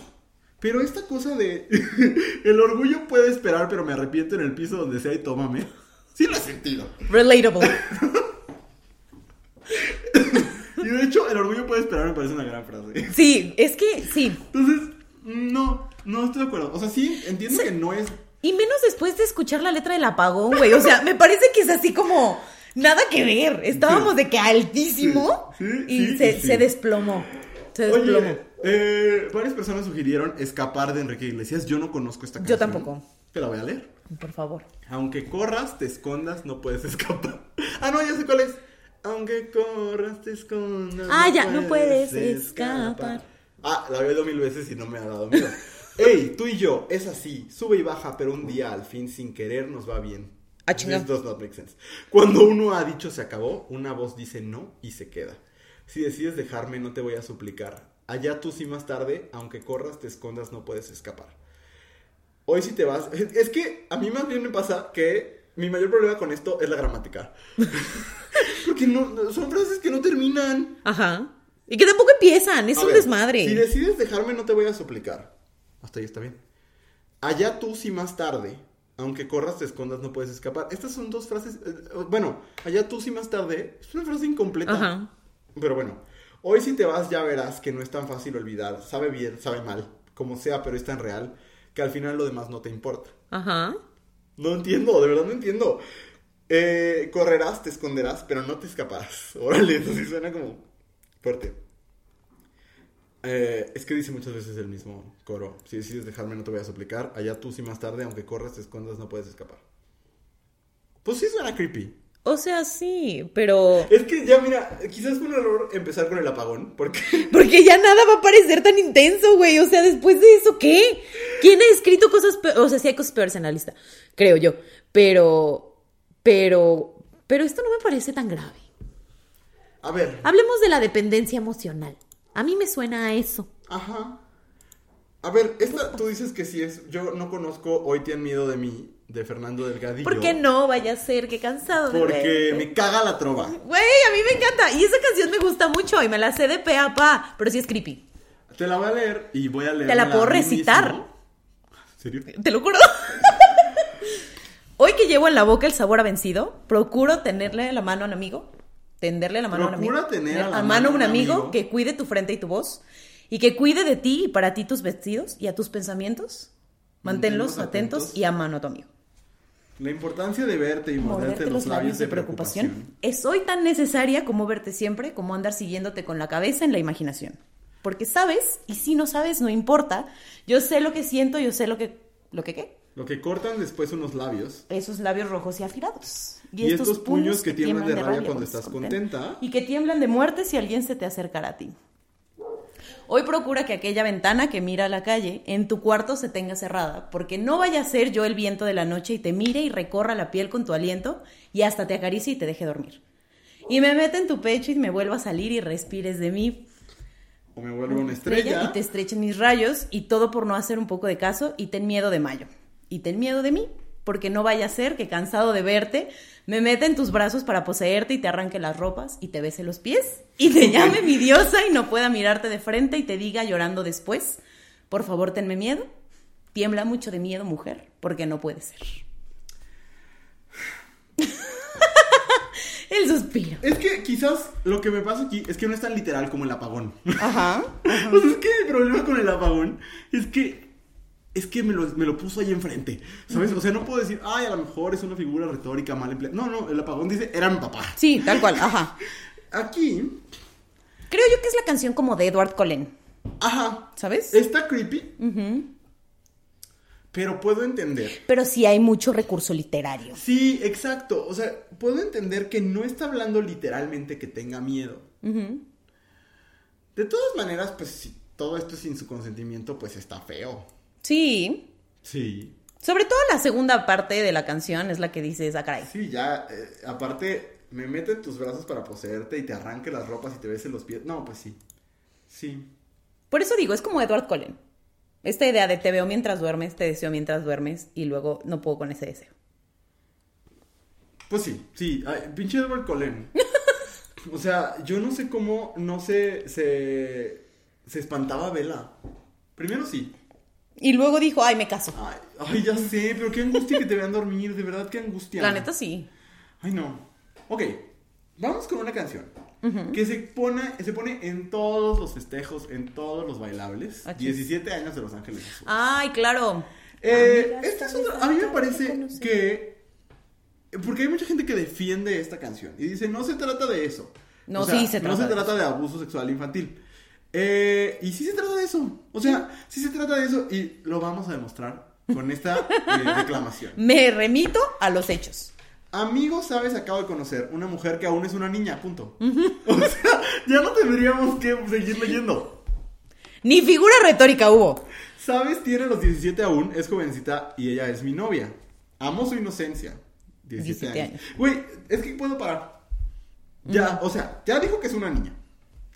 Pero esta cosa de el orgullo puede esperar, pero me arrepiento en el piso donde sea y tómame. Sí lo he sentido. Relatable. Y de hecho, el orgullo puede esperar me parece una gran frase. Sí, es que sí. Entonces, no, no estoy de acuerdo. O sea, sí, entiendo que no es. Y menos después de escuchar la letra del apagón, güey. O sea, me parece que es así como nada que ver. Estábamos de que altísimo Sí, y se desplomó. Se. Oye, eh, varias personas sugirieron escapar de Enrique Iglesias. Yo no conozco esta Yo canción. tampoco. Te la voy a leer. Por favor. Aunque corras, te escondas, no puedes escapar. Ah, no, ya sé cuál es. Aunque corras, te escondas. Ah, ya, no puedes escapar. Ah, la oído mil veces y no me ha dado miedo. Ey, tú y yo, es así, sube y baja, pero un día al fin sin querer nos va bien. Ah. This does not make sense. Cuando uno ha dicho se acabó, una voz dice no y se queda. Si decides dejarme, no te voy a suplicar. Allá tú sí más tarde, aunque corras, te escondas, no puedes escapar. Hoy si te vas, es, que a mí más bien me pasa que mi mayor problema con esto es la gramática. Porque no, son frases que no terminan. Ajá. Y que tampoco empiezan, es A un ver, desmadre. Si decides dejarme, no te voy a suplicar. Hasta ahí está bien. Allá tú si más tarde, aunque corras, te escondas, no puedes escapar. Estas son dos frases. eh, bueno, allá tú si más tarde, es una frase incompleta. Ajá. Pero bueno, hoy si te vas ya verás que no es tan fácil olvidar. Sabe bien, sabe mal, como sea, pero es tan real que al final lo demás no te importa. Ajá. No entiendo, de verdad no entiendo. Eh, correrás, te esconderás, pero no te escaparás. Órale, eso sí suena como fuerte. Eh, es que dice muchas veces el mismo coro. Si decides dejarme, no te voy a suplicar. Allá tú, si más tarde, aunque corras, te escondas, no puedes escapar. Pues sí suena creepy. O sea, sí, pero... Es que ya, mira, quizás fue un error empezar con el apagón, porque Porque ya nada va a parecer tan intenso, güey. O sea, después de eso, ¿qué? ¿Quién ha escrito cosas peores? O sea, sí hay cosas peores en la lista, creo yo. Pero, pero, pero esto no me parece tan grave. A ver, Hablemos de la dependencia emocional. A mí me suena a eso. ajá. A ver, esta tú dices que sí es. Yo no conozco Hoy tienen miedo de mí, de Fernando Delgadillo. ¿Por qué no vaya a ser que cansado Porque me caga la trova. Güey, a mí me encanta. Y esa canción me gusta mucho y me la sé de pe a pa. Pero sí es creepy. Te la voy a leer y voy a leer. Te la puedo recitar. ¿En serio? Te lo juro. Hoy que llevo en la boca el sabor a vencido, procuro tenerle la mano a un amigo. Tenderle la mano a un amigo. Procura tener a la mano mano a un un amigo, amigo. que cuide tu frente y tu voz. Y que cuide de ti y para ti tus vestidos y a tus pensamientos. Manténlos Manténlos atentos, atentos. y a mano a tu amigo. La importancia de verte y morderte los labios de preocupación. es hoy tan necesaria como verte siempre, como andar siguiéndote con la cabeza en la imaginación. Porque sabes, y si no sabes, no importa. Yo sé lo que siento, yo sé lo que... ¿Lo que qué? Lo que cortan después unos labios. Esos labios rojos y afilados. Y estos puños que tiemblan de rabia cuando estás contenta. Y que tiemblan de muerte si alguien se te acercara a ti. Hoy procura que aquella ventana que mira a la calle en tu cuarto se tenga cerrada, porque no vaya a ser yo el viento de la noche y te mire y recorra la piel con tu aliento y hasta te acaricie y te deje dormir. Y me meta en tu pecho y me vuelva a salir y respires de mí O me vuelvo una estrella. y te estrechen mis rayos y todo por no hacer un poco de caso y ten miedo de mayo. Y ten miedo de mí, porque no vaya a ser que cansado de verte me meta en tus brazos para poseerte y te arranque las ropas y te bese los pies y te llame mi diosa y no pueda mirarte de frente y te diga llorando después, por favor tenme miedo. Tiembla mucho de miedo, mujer, porque no puede ser. El suspiro. Es que quizás lo que me pasa aquí es que no es tan literal como el apagón. Ajá. O sea, es que el problema con el apagón es que. Es que me lo, me lo puso ahí enfrente. ¿Sabes? O sea, no puedo decir, ay, a lo mejor es una figura retórica mal empleada. No, no, el apagón dice, era mi papá. Sí, tal cual, ajá. Aquí, Creo yo que es la canción como de Edward Cullen. Ajá. ¿Sabes? Está creepy. Pero puedo entender. Pero sí hay mucho recurso literario. Sí, exacto. O sea, puedo entender que no está hablando literalmente que tenga miedo. De todas maneras, pues si todo esto es sin su consentimiento, pues está feo. Sí. Sí. Sobre todo la segunda parte de la canción es la que dices, ah, caray. Sí, ya, eh, aparte, me mete en tus brazos para poseerte y te arranque las ropas y te besen los pies. No, pues sí. Sí. Por eso digo, es como Edward Cullen. Esta idea de te veo mientras duermes, te deseo mientras duermes y luego no puedo con ese deseo. Pues sí, sí. Ay, pinche Edward Cullen. o sea, yo no sé cómo no se, se, se espantaba Vela. Primero sí. Y luego dijo, ay, me caso. Ay, ay, ya sé, pero qué angustia que te vean dormir, de verdad, qué angustia. La neta sí. Ay, no. Ok, vamos con una canción que se pone, se pone en todos los festejos, en todos los bailables. Aquí. 17 años de Los Ángeles Azules. Ay, claro. Eh, Amigas, esta es otra- a mí me parece que... Porque hay mucha gente que defiende esta canción y dice, no se trata de eso. No, O sea, sí se No trata se de trata de abuso sexual infantil. Eh, y sí se trata de eso. O sea, sí se trata de eso y lo vamos a demostrar con esta eh, declamación. Me remito a los hechos. Amigo, sabes, acabo de conocer una mujer que aún es una niña, punto. O sea, ya no tendríamos que seguir leyendo. Ni figura retórica hubo. Sabes, tiene los 17 aún, es jovencita y ella es mi novia. Amo su inocencia. 17, 17 años. años. Güey, es que puedo parar. Ya, o sea, ya dijo que es una niña,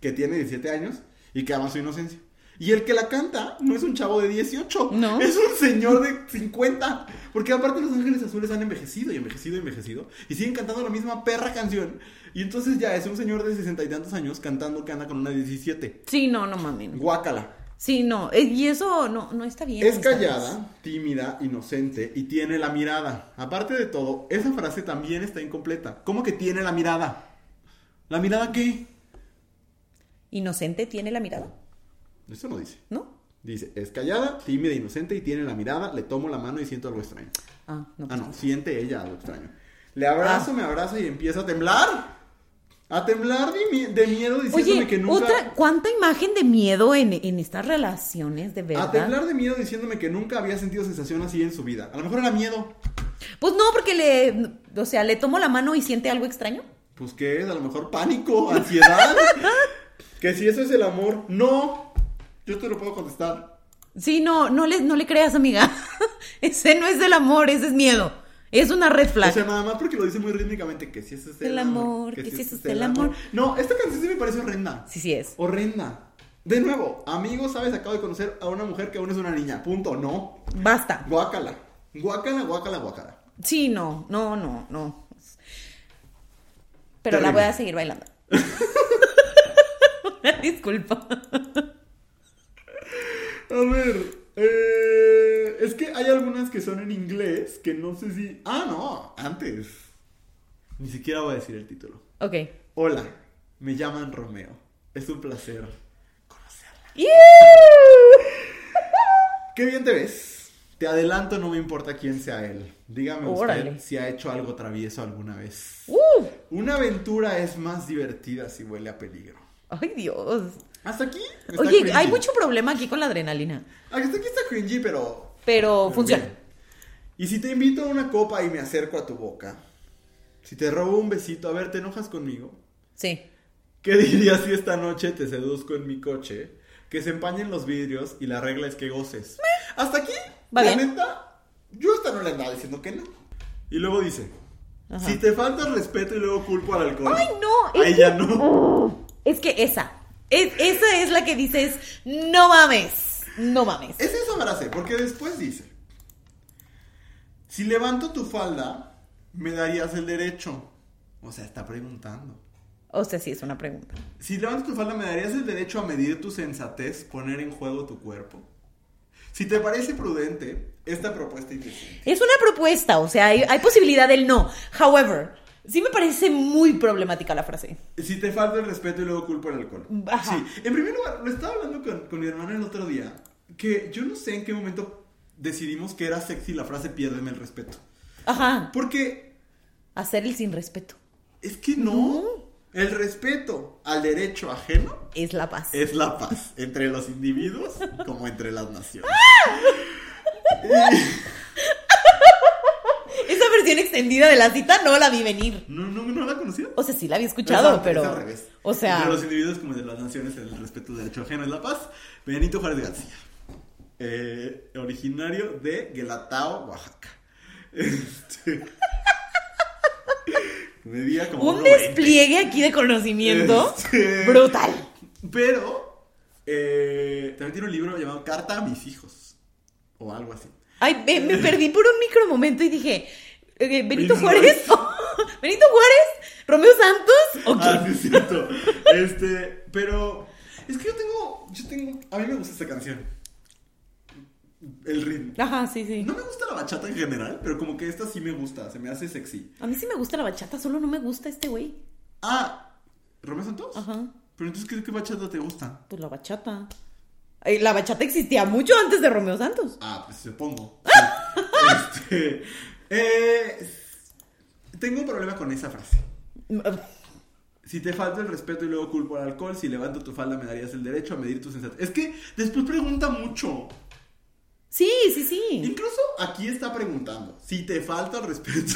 que tiene 17 años y que ama su inocencia. Y el que la canta no es un chavo de 18, No. es un señor de 50. Porque aparte los ángeles azules han envejecido y envejecido y envejecido y siguen cantando la misma perra canción. Y entonces ya es un señor de 60 y tantos años cantando que anda con una de 17. Sí, no, no mames. Guácala. Sí, no. eh, Y eso no, no está bien. Es callada, tímida, inocente y tiene la mirada. Aparte de todo, esa frase también está incompleta. ¿Cómo que tiene la mirada? ¿La mirada qué? Inocente tiene la mirada, Eso no dice. ¿no? Dice, es callada, tímida, inocente y tiene la mirada. Le tomo la mano y siento algo extraño. Ah, no. Ah, no, siente ella algo extraño. Le abrazo, Ah. me abraza y empieza a temblar. A temblar de, mi- de miedo diciéndome Oye, que nunca... otra, ¿cuánta imagen de miedo en, en estas relaciones, de A verdad? temblar de miedo diciéndome que nunca había sentido sensación así en su vida. A lo mejor era miedo. Pues no, porque le, o sea, le tomo la mano y siente algo extraño. Pues qué es, a lo mejor pánico, ansiedad. que si eso es el amor, no. Yo te lo puedo contestar. Sí, no, no le, no le creas, amiga. ese no es del amor, ese es miedo. Es una red flag. O sea, nada más porque lo dice muy rítmicamente, que si eso es el, El amor. amor, que si eso es el amor. No, esta canción sí me parece horrenda. sí, sí es. Horrenda. De nuevo, amigo, sabes, acabo de conocer a una mujer que aún es una niña. Punto, no. Basta. Guácala. Guácala, guácala, guácala. Sí, no, no, no, no. Pero la voy a seguir bailando. Disculpa. A ver, eh, es que hay algunas que son en inglés que no sé si... Ah, no, antes. Ni siquiera voy a decir el título. Ok. Hola, me llaman Romeo. Es un placer conocerla. Qué bien te ves. Te adelanto, no me importa quién sea él. Dígame usted si ha hecho algo travieso alguna vez. ¡Uh! Una aventura es más divertida si huele a peligro. Ay, Dios. Hasta aquí. está Oye, cringy. hay mucho problema aquí con la adrenalina. Hasta aquí está cringy, pero Pero funciona. bien. Y si te invito a una copa y me acerco a tu boca, si te robo un besito, a ver, ¿te enojas conmigo? Sí. ¿Qué dirías si esta noche te seduzco en mi coche? Que se empañen los vidrios y la regla es que goces. Hasta aquí, Va la neta, yo hasta no le andaba diciendo que no. Y luego dice, Ajá. si te falta el respeto y luego culpo al alcohol. Ay, no, Ahí ya no. Es que esa. Es, esa es la que dices, no mames. No mames. Es esa frase, porque después dice, si levanto tu falda, me darías el derecho. O sea, está preguntando. O sea, sí, es una pregunta. Si levantas tu falda, ¿me darías el derecho a medir tu sensatez, poner en juego tu cuerpo? Si te parece prudente, esta propuesta indecente. Es una propuesta, o sea, hay, hay posibilidad del no. However, sí me parece muy problemática la frase. Si te falta el respeto y luego culpo el alcohol. Ajá. Sí, en primer lugar, lo estaba hablando con, con mi hermana el otro día, que yo no sé en qué momento decidimos que era sexy la frase piérdeme el respeto. Ajá. Porque Hacer el sin respeto. es que no. El respeto al derecho ajeno Es la paz. es la paz entre los individuos como entre las naciones. Versión extendida de la cita no la vi venir. No, no, no la conocía. O sea, sí la había escuchado, pero. es al revés. O sea. Entre los individuos como de las naciones, el respeto al derecho ajeno es la paz. Benito Juárez García. Eh, originario de Guelatao, Oaxaca. Este, medía como Un 1.20. despliegue aquí de conocimiento Este, brutal. Pero eh, también tiene un libro llamado Carta a mis hijos. O algo así. Ay, me, me perdí por un micro momento y dije, eh, ¿Benito Juárez? ¿Benito Juárez? ¿Romeo Santos? ¿O Ah, sí, es cierto. Este, pero es que yo tengo, yo tengo, a mí me gusta esta canción. El ritmo. Ajá, sí, sí. No me gusta la bachata en general, pero como que esta sí me gusta, se me hace sexy. A mí sí me gusta la bachata, solo no me gusta este güey. Ah, ¿Romeo Santos? Ajá, Pero entonces, ¿qué, qué bachata te gusta? pues la bachata. La bachata existía mucho antes de Romeo Santos. Ah, pues supongo. Este, eh, tengo un problema con esa frase. Si te falta el respeto y luego culpo al alcohol, si levanto tu falda me darías el derecho a medir tus sensaciones. Es que después pregunta mucho. Sí, sí, sí. Incluso aquí está preguntando, si te falta el respeto.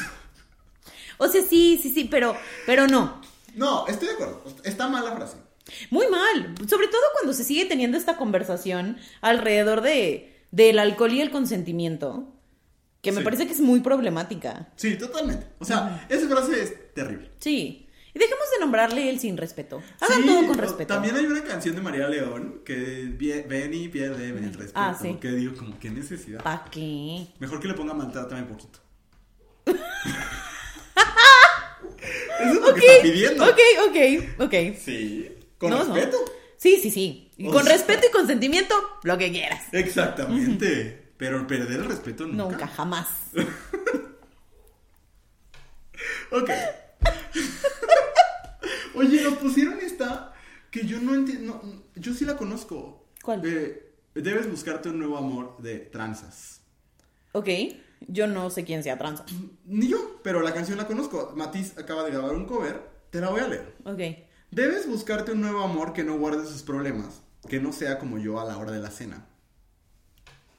O sea, sí, sí, sí, pero, pero no. No, estoy de acuerdo. Está mal la frase. Muy mal. Sobre todo cuando se sigue teniendo esta conversación alrededor de, del alcohol y el consentimiento. Que me Sí. parece que es muy problemática. Sí, totalmente. O sea, esa frase es terrible. Sí. Y dejemos de nombrarle el sin respeto. Hagan Sí, todo con respeto. También hay una canción de María León que ven y pierde el respeto. Ah, sí. Que digo, como, qué necesidad. ¿Para qué? Mejor que le ponga maltrátame un poquito. Eso es lo que está pidiendo. Ok, ok, ok. Sí, con No, no. respeto. Sí, sí, sí. Y con sea- respeto y consentimiento, lo que quieras. Exactamente. Pero perder el respeto nunca. Nunca, jamás. Ok. Oye, nos pusieron esta que yo no entiendo. no, yo sí la conozco. ¿Cuál? Eh, debes buscarte un nuevo amor de tranzas. Ok. Yo no sé quién sea trans. Ni yo, pero la canción la conozco. Matiz acaba de grabar un cover. Te la voy a leer. Ok. Debes buscarte un nuevo amor que no guarde sus problemas, que no sea como yo a la hora de la cena.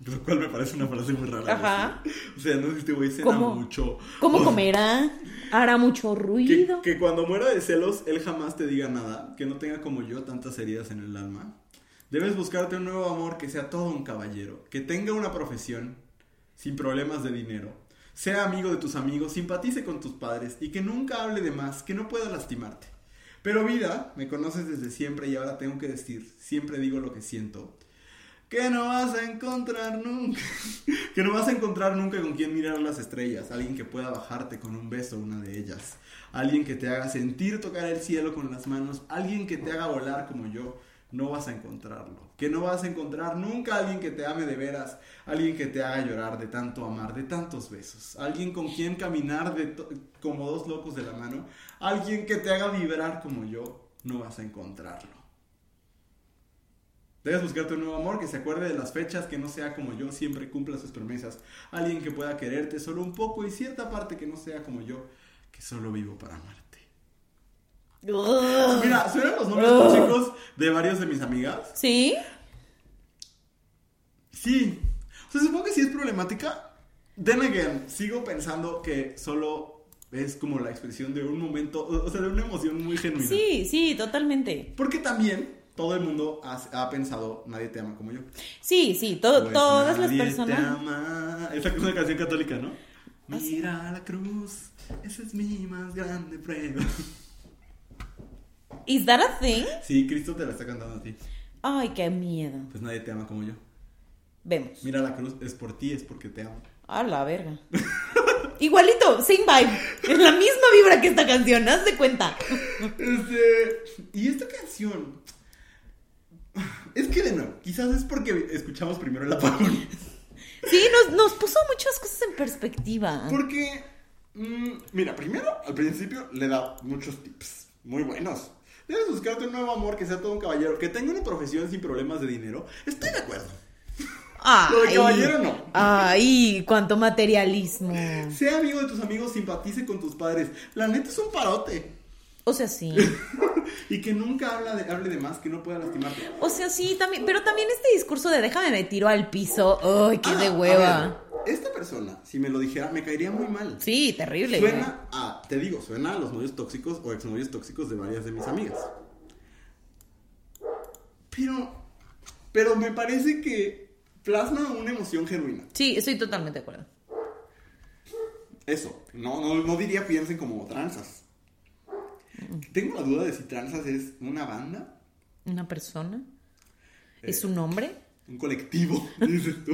Lo cual me parece una frase muy rara. Ajá. O sea, no sé si este güey cena ¿Cómo? mucho. ¿Cómo O- comerá? ¿Hará mucho Que, ruido? que cuando muera de celos, él jamás te diga nada, que no tenga como yo tantas heridas en el alma. Debes buscarte un nuevo amor que sea todo un caballero, que tenga una profesión, sin problemas de dinero, sea amigo de tus amigos, simpatice con tus padres y que nunca hable de más, que no pueda lastimarte. Pero vida, me conoces desde siempre y ahora tengo que decir, siempre digo lo que siento. Que no vas a encontrar nunca, que no vas a encontrar nunca con quien mirar las estrellas, alguien que pueda bajarte con un beso una de ellas, alguien que te haga sentir tocar el cielo con las manos, alguien que te haga volar como yo, no vas a encontrarlo. Que no vas a encontrar nunca alguien que te ame de veras, alguien que te haga llorar de tanto amar, de tantos besos, alguien con quien caminar de como dos locos de la mano, alguien que te haga vibrar como yo, no vas a encontrarlo. Debes buscarte un nuevo amor que se acuerde de las fechas, que no sea como yo, siempre cumpla sus promesas. Alguien que pueda quererte solo un poco y cierta parte que no sea como yo, que solo vivo para amarte. Mira, suenan los nombres chicos de varios de mis amigas. ¿Sí? Sí. O sea, supongo que sí es problemática. Then again, sigo pensando que solo es como la expresión de un momento, o sea, de una emoción muy genuina. Sí, sí, totalmente. Porque también todo el mundo ha, ha pensado, nadie te ama como yo. Sí, sí, Pues todas las nadie te personas. ama. Esa es una canción católica, ¿no? ¿Ah? Mira la cruz, esa es mi más grande prueba. ¿Is that a thing? Sí, Cristo te la está cantando a ti. Ay, qué miedo. Pues nadie te ama como yo. Vemos. Mira la cruz, es por ti, es porque te amo. A la verga. Igualito, same vibe. Es la misma vibra que esta canción, haz de cuenta. Este, y esta canción. Es que de nuevo, quizás es porque escuchamos primero el apagón. Sí, nos, nos puso muchas cosas en perspectiva. Porque, mm, mira, primero, al principio le da muchos tips muy buenos. Debes buscarte un nuevo amor que sea todo un caballero, que tenga una profesión sin problemas de dinero. Estoy de acuerdo. Lo de caballero no. Ay, cuánto materialismo. Sea amigo de tus amigos, simpatice con tus padres. La neta es un parote. O sea, sí. y que nunca habla de, hable de más, que no pueda lastimarte. O sea, sí, también. Pero también este discurso de déjame me tiro al piso. ¡Ay, qué Ah, de a hueva! ver, esta persona, si me lo dijera, me caería muy mal. Sí, terrible. Suena a, te digo, suena a los novios tóxicos o exnovios tóxicos de varias de mis amigas. Pero, pero me parece que plasma una emoción genuina. Sí, estoy totalmente de acuerdo. Eso, no, no, no diría piensen como tranzas. Tengo la duda de si tranzas es una banda, ¿Una persona? ¿Es Eh. un hombre? un colectivo, dices tú.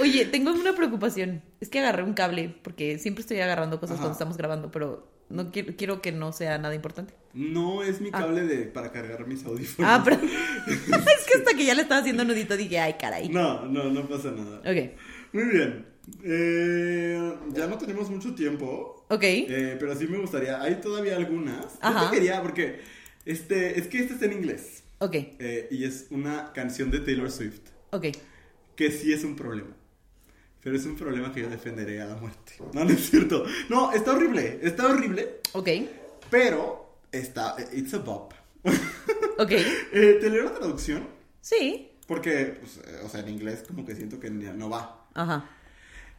Oye, tengo una preocupación. Es que agarré un cable, porque siempre estoy agarrando cosas Ajá. cuando estamos grabando, pero no quiero, quiero que no sea nada importante. No es mi cable de, para cargar mis audífonos. Ah, pero es que hasta que ya le estaba haciendo nudito dije, ay, caray. No, no, no pasa nada. Ok, Muy bien. Eh, ya no tenemos mucho tiempo. ok. Eh, pero sí me gustaría. Hay todavía algunas. Yo Ajá. te quería, porque este, es que este está en inglés. Ok, eh, y es una canción de Taylor Swift. ok. Que sí es un problema. Pero es un problema que yo defenderé a la muerte. No, no es cierto. No, está horrible. Está horrible. Ok, Pero está. It's a bop. ok. Eh, ¿Te leo la traducción? Sí. Porque, pues, eh, o sea, en inglés como que siento que no va. Ajá.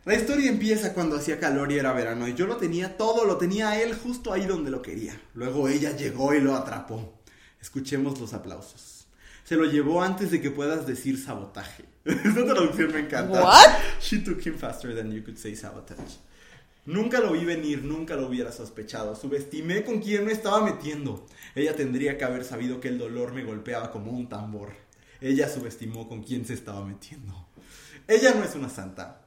La historia empieza cuando hacía calor y era verano y yo lo tenía todo, lo tenía a él justo ahí donde lo quería. Luego ella llegó y lo atrapó. Escuchemos los aplausos. Se lo llevó antes de que puedas decir sabotaje. Esta traducción me encanta. What? She took him faster than you could say sabotage. Nunca lo vi venir, nunca lo hubiera sospechado. Subestimé con quién me estaba metiendo. Ella tendría que haber sabido que el dolor me golpeaba como un tambor. Ella subestimó con quién se estaba metiendo. Ella no es una santa.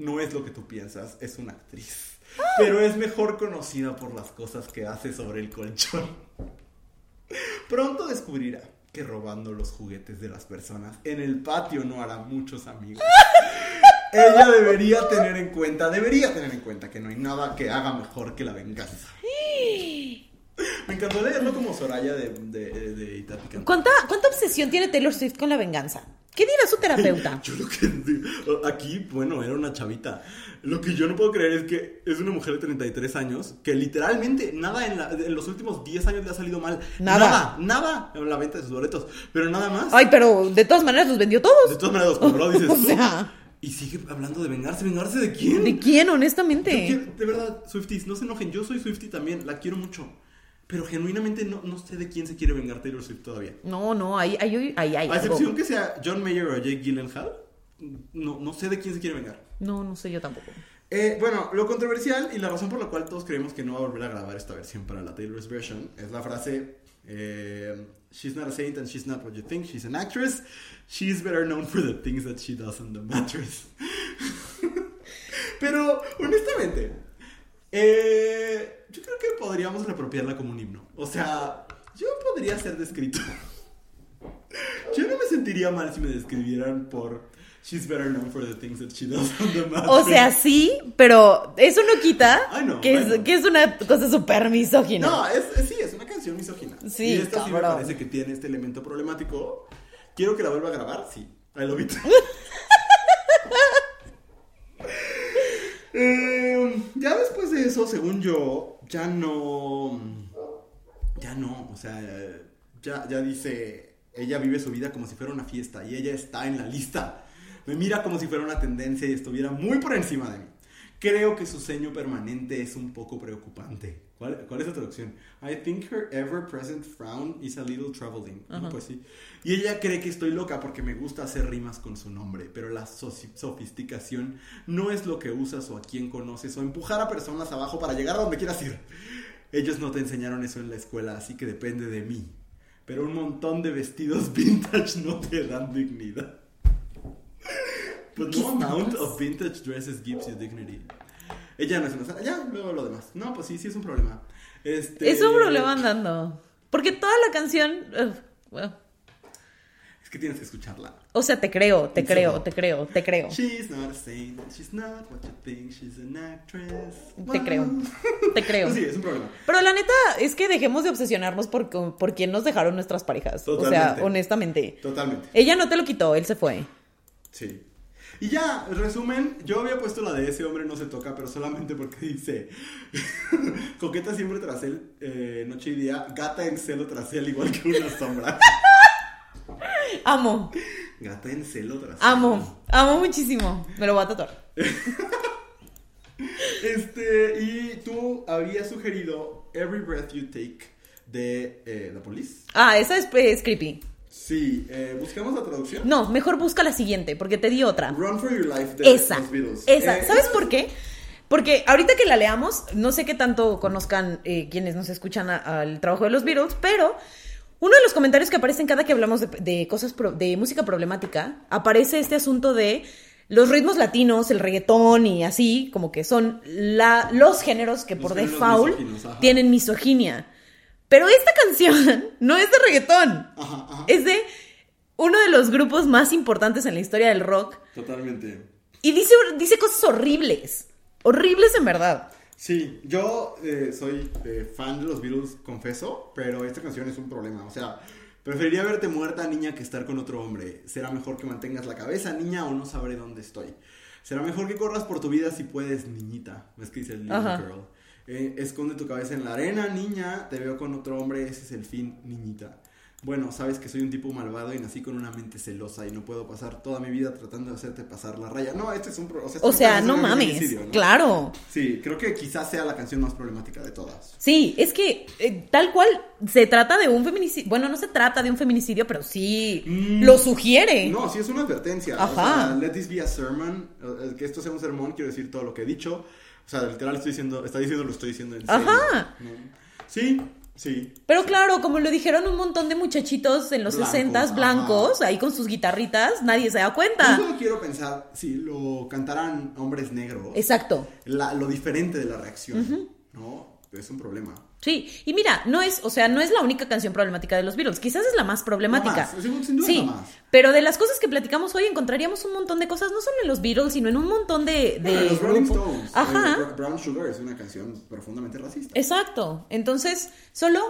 No es lo que tú piensas, es una actriz. Pero es mejor conocida por las cosas que hace sobre el colchón. Pronto descubrirá que robando los juguetes de las personas en el patio no hará muchos amigos. Ella debería tener en cuenta, debería tener en cuenta que no hay nada que haga mejor que la venganza. Me encantó leerlo como Soraya de, de, de. ¿Cuánta, ¿Cuánta obsesión tiene Taylor Swift con la venganza? ¿Qué dirá su terapeuta? Yo lo que aquí, bueno, era una chavita. Lo que yo no puedo creer es que es una mujer de 33 años que literalmente nada en, la- en los últimos 10 años le ha salido mal. Nada. Nada, nada en la venta de sus boletos. Pero nada más. Ay, pero de todas maneras los vendió De todos. todas maneras los compró, dices O sea. Y sigue hablando de vengarse. ¿Vengarse de quién? ¿De quién, honestamente? quiero- de verdad, Swifties, no se enojen. Yo soy Swiftie también, la quiero mucho. Pero genuinamente no, no sé de quién se quiere vengar Taylor Swift todavía. No, no, ahí hay, hay, hay, hay A excepción que sea John Mayer o Jake Gyllenhaal, no, no sé de quién se quiere vengar. No, no sé yo tampoco. Eh, bueno, lo controversial y la razón por la cual todos creemos que no va a volver a grabar esta versión para la Taylor's version es la frase eh, She's not a saint and she's not what you think, she's an actress. She's better known for the things that she does on the mattress. Pero, honestamente, eh, yo creo que podríamos reapropiarla como un himno. O sea, yo podría ser descrito. Yo no me sentiría mal si me describieran por She's better known for the things that she does on the mattress. O sea, sí, pero eso no quita no, que, es, que es una cosa súper misógina. No, es, es- sí, es una canción misógina. Sí, y esta sí me cabrón. parece que tiene este elemento problemático. ¿Quiero que la vuelva a grabar? Sí. Love it. Eh, ya después de eso, según yo, ya no. Ya no, o sea, ya, ya dice. Ella vive su vida como si fuera una fiesta y ella está en la lista. Me mira como si fuera una tendencia y estuviera muy por encima de mí. Creo que su ceño permanente es un poco preocupante. ¿Cuál, cuál es la traducción? I think her ever present frown is a little troubling. Pues sí. Y ella cree que estoy loca porque me gusta hacer rimas con su nombre, pero la sofisticación no es lo que usas o a quién conoces o empujar a personas abajo para llegar a donde quieras ir. Ellos no te enseñaron eso en la escuela, así que depende de mí. Pero un montón de vestidos vintage no te dan dignidad. But no amount of vintage dresses gives you dignity. Ella no es una. Ya, luego lo demás. No, pues sí, sí es un problema. Este... Es un problema andando. Porque toda la canción. well, Es que tienes que escucharla. o sea, te creo, te creo, te creo, te creo. She's not a saint, she's not what you think, she's an actress. Te creo, te creo. Pues sí, es un problema. Pero la neta es que dejemos de obsesionarnos por, por quién nos dejaron nuestras parejas. O Totalmente. sea, honestamente. Totalmente. Ella no te lo quitó, él se fue. Sí. Y ya, resumen, yo había puesto la de ese hombre no se toca, pero solamente porque dice coqueta siempre tras él, eh, noche y día, gata en celo tras él, igual que una sombra. Amo, Gata en celo tras él. amo, amo muchísimo. Me lo voy a tatuar. Este, y tú habías sugerido Every Breath You Take de eh, The Police. Ah, esa es, es creepy. Sí, eh, buscamos la traducción. No, mejor busca la siguiente, porque te di otra. Run for Your Life de Esa. los Beatles. Esa. Eh, ¿Sabes por qué? Porque ahorita que la leamos, no sé qué tanto conozcan eh, quienes nos escuchan al trabajo de los Beatles, pero uno de los comentarios que aparecen cada que hablamos de, de cosas pro- de música problemática, aparece este asunto de los ritmos latinos, el reggaetón y así, como que son la, los géneros que Los por géneros default tienen misoginia. Pero esta canción no es de reggaetón, Ajá, ajá. es de uno de los grupos más importantes en la historia del rock. Totalmente. Y dice, dice cosas horribles. Horribles en verdad. Sí, yo eh, soy eh, fan de los Beatles, confeso, pero esta canción es un problema. O sea, preferiría verte muerta, niña, que estar con otro hombre. Será mejor que mantengas la cabeza, niña, o no sabré dónde estoy. Será mejor que corras por tu vida si puedes, niñita. Es que dice el Little. Girl. Eh, esconde tu cabeza en la arena, niña. Te veo con otro hombre, ese es el fin, niñita. Bueno, sabes que soy un tipo malvado y nací con una mente celosa y no puedo pasar toda mi vida tratando de hacerte pasar la raya. No, este es un... O sea, este es no mames. Claro. Sí, creo que quizás sea la canción más problemática de todas. Sí, es que eh, tal cual se trata de un feminicidio. Bueno, no se trata de un feminicidio, pero sí Mm. lo sugiere. No, sí es una advertencia. O Ajá. sea, let this be a sermon. eh, Que esto sea un sermón, quiero decir todo lo que he dicho. O sea, literal estoy diciendo, está diciendo lo estoy diciendo en serio. Ajá. ¿no? Sí, sí. Pero claro, como lo dijeron un montón de muchachitos en los Blancos, 60 ajá. blancos, ahí con sus guitarritas, nadie se da Yo cuenta. solo quiero pensar si lo cantaran hombres negros, Exacto. la- lo diferente de la reacción, ¿no? Es un problema. Sí, y mira, no es, o sea, no es la única canción problemática de los Beatles, quizás es la más problemática. Más, sin- duda sí, más. pero de las cosas que platicamos hoy encontraríamos un montón de cosas, no solo en los Beatles, sino en un montón de, de Bueno, los Rolling. Stones, Ajá. eh, Brown Sugar es una canción profundamente racista. Exacto. Entonces, solo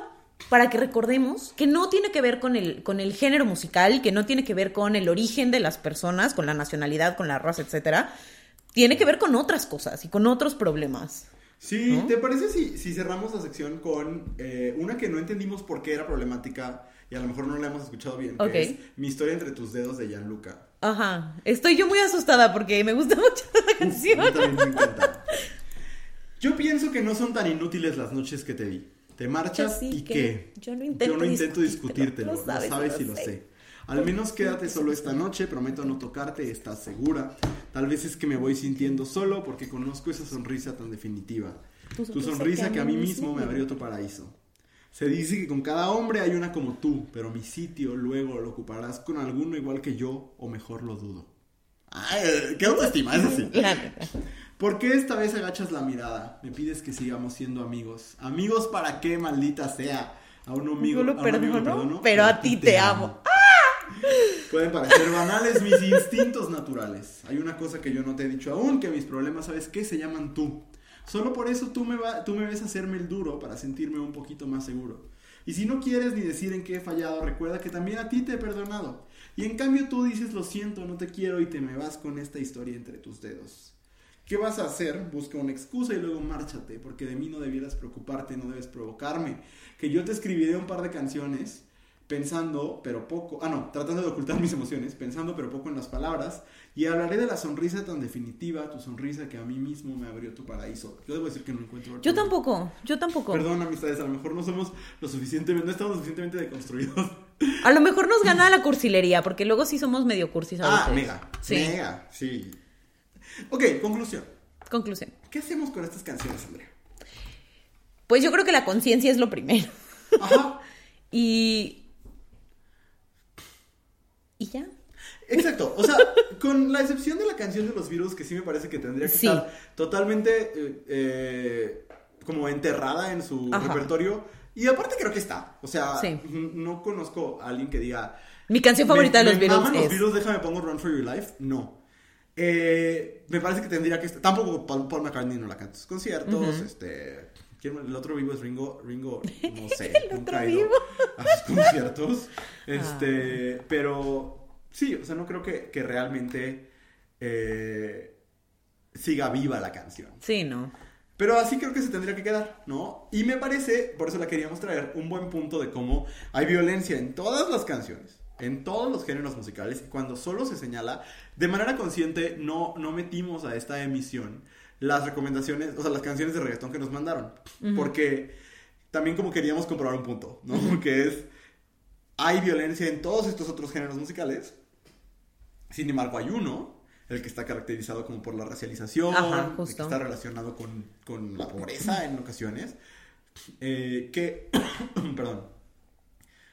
para que recordemos que no tiene que ver con el, con el género musical, que no tiene que ver con el origen de las personas, con la nacionalidad, con la raza, etcétera. Tiene que ver con otras cosas y con otros problemas. Sí, ¿No? ¿te parece si, si cerramos la sección con eh, una que no entendimos por qué era problemática y a lo mejor no la hemos escuchado bien? que Ok. es Mi historia entre tus dedos de Gianluca. Ajá. Estoy yo muy asustada porque me gusta mucho la canción. mí también me encanta. Yo pienso que no son tan inútiles las noches que te di. Te marchas sí y que- qué. yo no intento Yo no intento discutírtelo, discutírtelo. lo Lo sabes, lo y lo sé. sé. Al menos quédate solo esta noche, prometo no tocarte, estás segura. Tal vez es que me voy sintiendo solo porque conozco esa sonrisa tan definitiva. Tu Tu sonrisa que a mí mismo me abrió tu paraíso. Se dice que con cada hombre hay una como tú, pero mi sitio luego lo ocuparás con alguno igual que yo, o mejor lo dudo. Ay, qué autoestima, es así. ¿Por qué esta vez agachas la mirada? Me pides que sigamos siendo amigos. ¿Amigos para qué, maldita sea? A un amigo, Yo lo a un amigo perdono, perdono, pero a ti te amo. Pueden parecer banales mis instintos naturales. Hay una cosa que yo no te he dicho aún, que mis problemas, ¿sabes qué? Se llaman tú. Solo por eso tú me, va- tú me ves hacerme el duro para sentirme un poquito más seguro. Y si no quieres ni decir en qué he fallado, recuerda que también a ti te he perdonado. Y en cambio tú dices lo siento, no te quiero y te me vas con esta historia entre tus dedos. ¿Qué vas a hacer? Busca una excusa y luego márchate, porque de mí no debieras preocuparte, no debes provocarme. Que yo te escribiré un par de canciones pensando, pero poco, ah no, tratando de ocultar mis emociones, pensando, pero poco en las palabras, y hablaré de la sonrisa tan definitiva, tu sonrisa que a mí mismo me abrió tu paraíso. Yo debo decir que no encuentro... Yo tampoco, yo tampoco. Perdón, amistades, a lo mejor no somos lo suficientemente, no estamos suficientemente deconstruidos. A lo mejor nos gana la cursilería, porque luego sí somos medio cursis a Ah, veces. mega, Sí. mega, sí. Ok, conclusión. Conclusión. ¿Qué hacemos con estas canciones, Andrea? Pues yo creo que la conciencia es lo primero. Ajá. Y. Y ya. Exacto, o sea, con la excepción de la canción de los virus, que sí me parece que tendría que Sí. estar totalmente eh, eh, como enterrada en su Ajá. repertorio. Y aparte creo que está. O sea, Sí. no conozco a alguien que diga. Mi canción favorita "Me- de los maman es. los Beatles, déjame pongo Run for Your Life. No. Eh, me parece que tendría que estar. Tampoco Paul, McCartney no la canta en sus conciertos. Este. El otro vivo es Ringo. Ringo, no sé. El nunca ido vivo. a sus conciertos. Este. Pero. Sí, o sea, no creo que, que realmente eh, siga viva la canción. Sí, no. Pero así creo que se tendría que quedar, ¿no? Y me parece, por eso la queríamos traer, un buen punto de cómo hay violencia en todas las canciones, en todos los géneros musicales, y cuando solo se señala, de manera consciente, no, no metimos a esta emisión las recomendaciones, o sea, las canciones de reggaetón que nos mandaron. Porque también como queríamos comprobar un punto, ¿no? Que es, hay violencia en todos estos otros géneros musicales, sin embargo hay uno el que está caracterizado como por la racialización, Ajá, el que está relacionado con, con la pobreza en ocasiones, eh, que, perdón,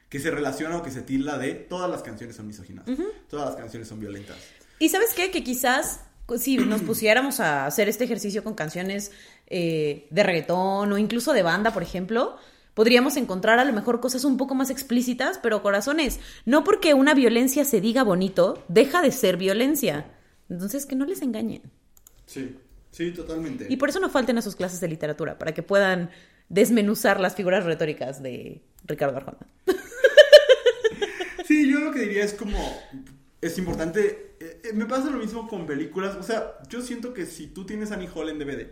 que se relaciona o que se tilda de todas las canciones son misóginas, todas las canciones son violentas. Y sabes qué? Que quizás si nos pusiéramos a hacer este ejercicio con canciones eh, de reggaetón o incluso de banda, por ejemplo, podríamos encontrar a lo mejor cosas un poco más explícitas, pero corazones, no porque una violencia se diga bonito, deja de ser violencia. Entonces, que no les engañen. Sí, sí, totalmente. Y por eso no falten a sus clases de literatura, para que puedan desmenuzar las figuras retóricas de Ricardo Arjona. Sí, yo lo que diría es como, es importante, eh, eh, me pasa lo mismo con películas, o sea, yo siento que si tú tienes Annie Hall en DVD,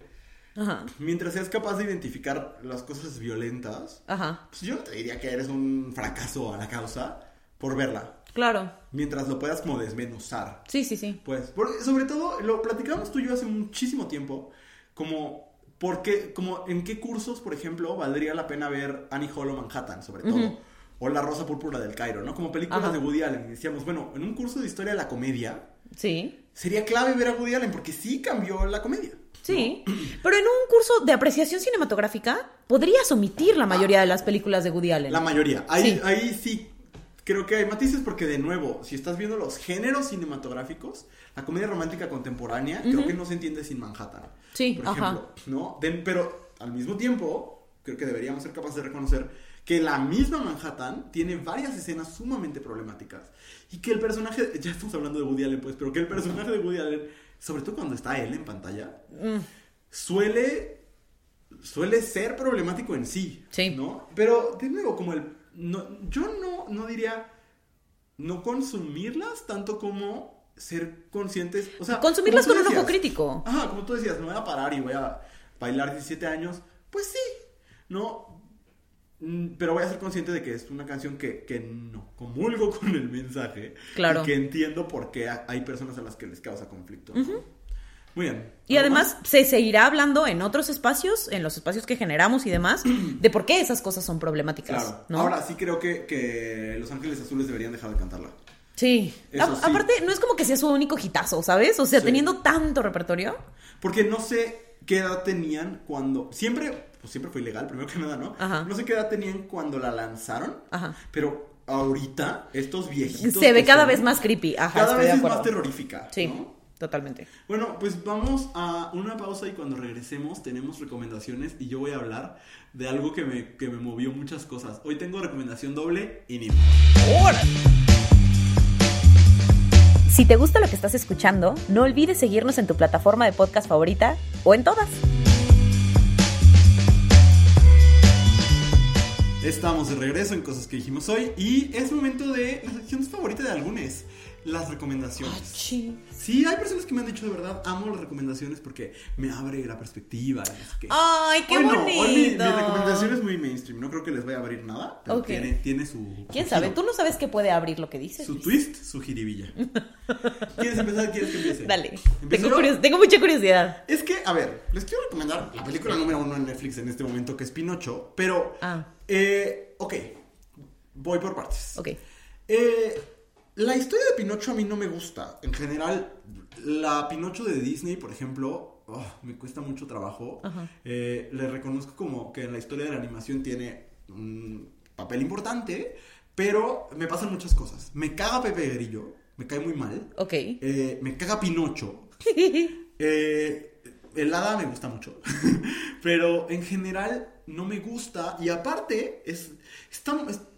Ajá, mientras seas capaz de identificar las cosas violentas, ajá, pues yo no te diría que eres un fracaso a la causa por verla, claro. mientras lo puedas como desmenuzar. Sí, sí, sí. Pues, porque sobre todo, lo platicamos tú y yo hace muchísimo tiempo, como, porque, como en qué cursos, por ejemplo, valdría la pena ver Annie Hall o Manhattan, sobre todo. O La Rosa Púrpura del Cairo, ¿no? Como películas Ajá. de Woody Allen. Decíamos, bueno, en un curso de historia de la comedia, Sí. sería clave ver a Woody Allen, porque sí cambió la comedia. Sí, pero en un curso de apreciación cinematográfica podrías omitir la mayoría de las películas de Woody Allen. La mayoría. Ahí Sí. ahí sí creo que hay matices porque de nuevo, si estás viendo los géneros cinematográficos, la comedia romántica contemporánea creo que no se entiende sin Manhattan. Sí, por ajá. ejemplo, ¿no? De- pero al mismo tiempo, creo que deberíamos ser capaces de reconocer que la misma Manhattan tiene varias escenas sumamente problemáticas y que el personaje, ya estamos hablando de Woody Allen pues, pero que el personaje de Woody Allen, sobre todo cuando está él en pantalla, Mm, suele suele ser problemático en sí, Sí. ¿no? Pero de nuevo como el no, yo no no diría no consumirlas tanto como ser conscientes, o sea, Consumirlas con tú un ojo decías, crítico. Ajá, como tú decías, me voy a parar y voy a bailar 17 años, pues sí, no pero voy a ser consciente de que es una canción que, que no comulgo con el mensaje. Claro. Y que entiendo por qué ha- hay personas a las que les causa conflicto. ¿no? Muy bien. Y ¿Algo además se seguirá hablando en otros espacios, en los espacios que generamos y demás, de por qué esas cosas son problemáticas. Claro. ¿no? Ahora sí creo que, que Los Ángeles Azules deberían dejar de cantarla. Sí. Eso A- sí. Aparte, no es como que sea su único hitazo, ¿sabes? O sea, Sí. teniendo tanto repertorio. Porque no sé qué edad tenían cuando. Siempre, pues siempre fue ilegal, primero que nada, ¿no? Ajá. No sé qué edad tenían cuando la lanzaron. Ajá. Pero ahorita, estos viejitos. Se ve cada son, vez más creepy. Ajá, Cada vez es más terrorífica. Sí, ¿no? totalmente. Bueno, pues vamos a una pausa y cuando regresemos tenemos recomendaciones y yo voy a hablar de algo que me, que me movió muchas cosas. Hoy tengo recomendación doble y ni Si te gusta lo que estás escuchando, no olvides seguirnos en tu plataforma de podcast favorita o en todas. Estamos de regreso en cosas que dijimos hoy y es momento de la sección favorita de algunos, las recomendaciones. Sí, hay personas que me han dicho de verdad, amo las recomendaciones porque me abre la perspectiva. sé qué. Ay, qué Hoy no, bonito. hoy mi, mi recomendación es muy mainstream, no creo que les vaya a abrir nada, pero tiene, tiene su... ¿Quién su sabe? giro, Tú no sabes qué puede abrir lo que dices. Su Luis. twist, su jiribilla. ¿Quieres empezar? ¿Quieres que empiece? Dale. ¿Empiezo Tengo, curios- tengo mucha curiosidad. Es que, a ver, les quiero recomendar la película número uno en Netflix en este momento, que es Pinocho, pero... Ah. Eh, ok, voy por partes. Ok. Eh, la historia de Pinocho a mí no me gusta. En general, la Pinocho de Disney, por ejemplo, oh, me cuesta mucho trabajo. Eh, le reconozco como que en la historia de la animación tiene un papel importante, pero me pasan muchas cosas. Me caga Pepe Grillo, me cae muy mal. Ok. Eh, me caga Pinocho. Eh, el hada me gusta mucho. Pero en general no me gusta. Y aparte, es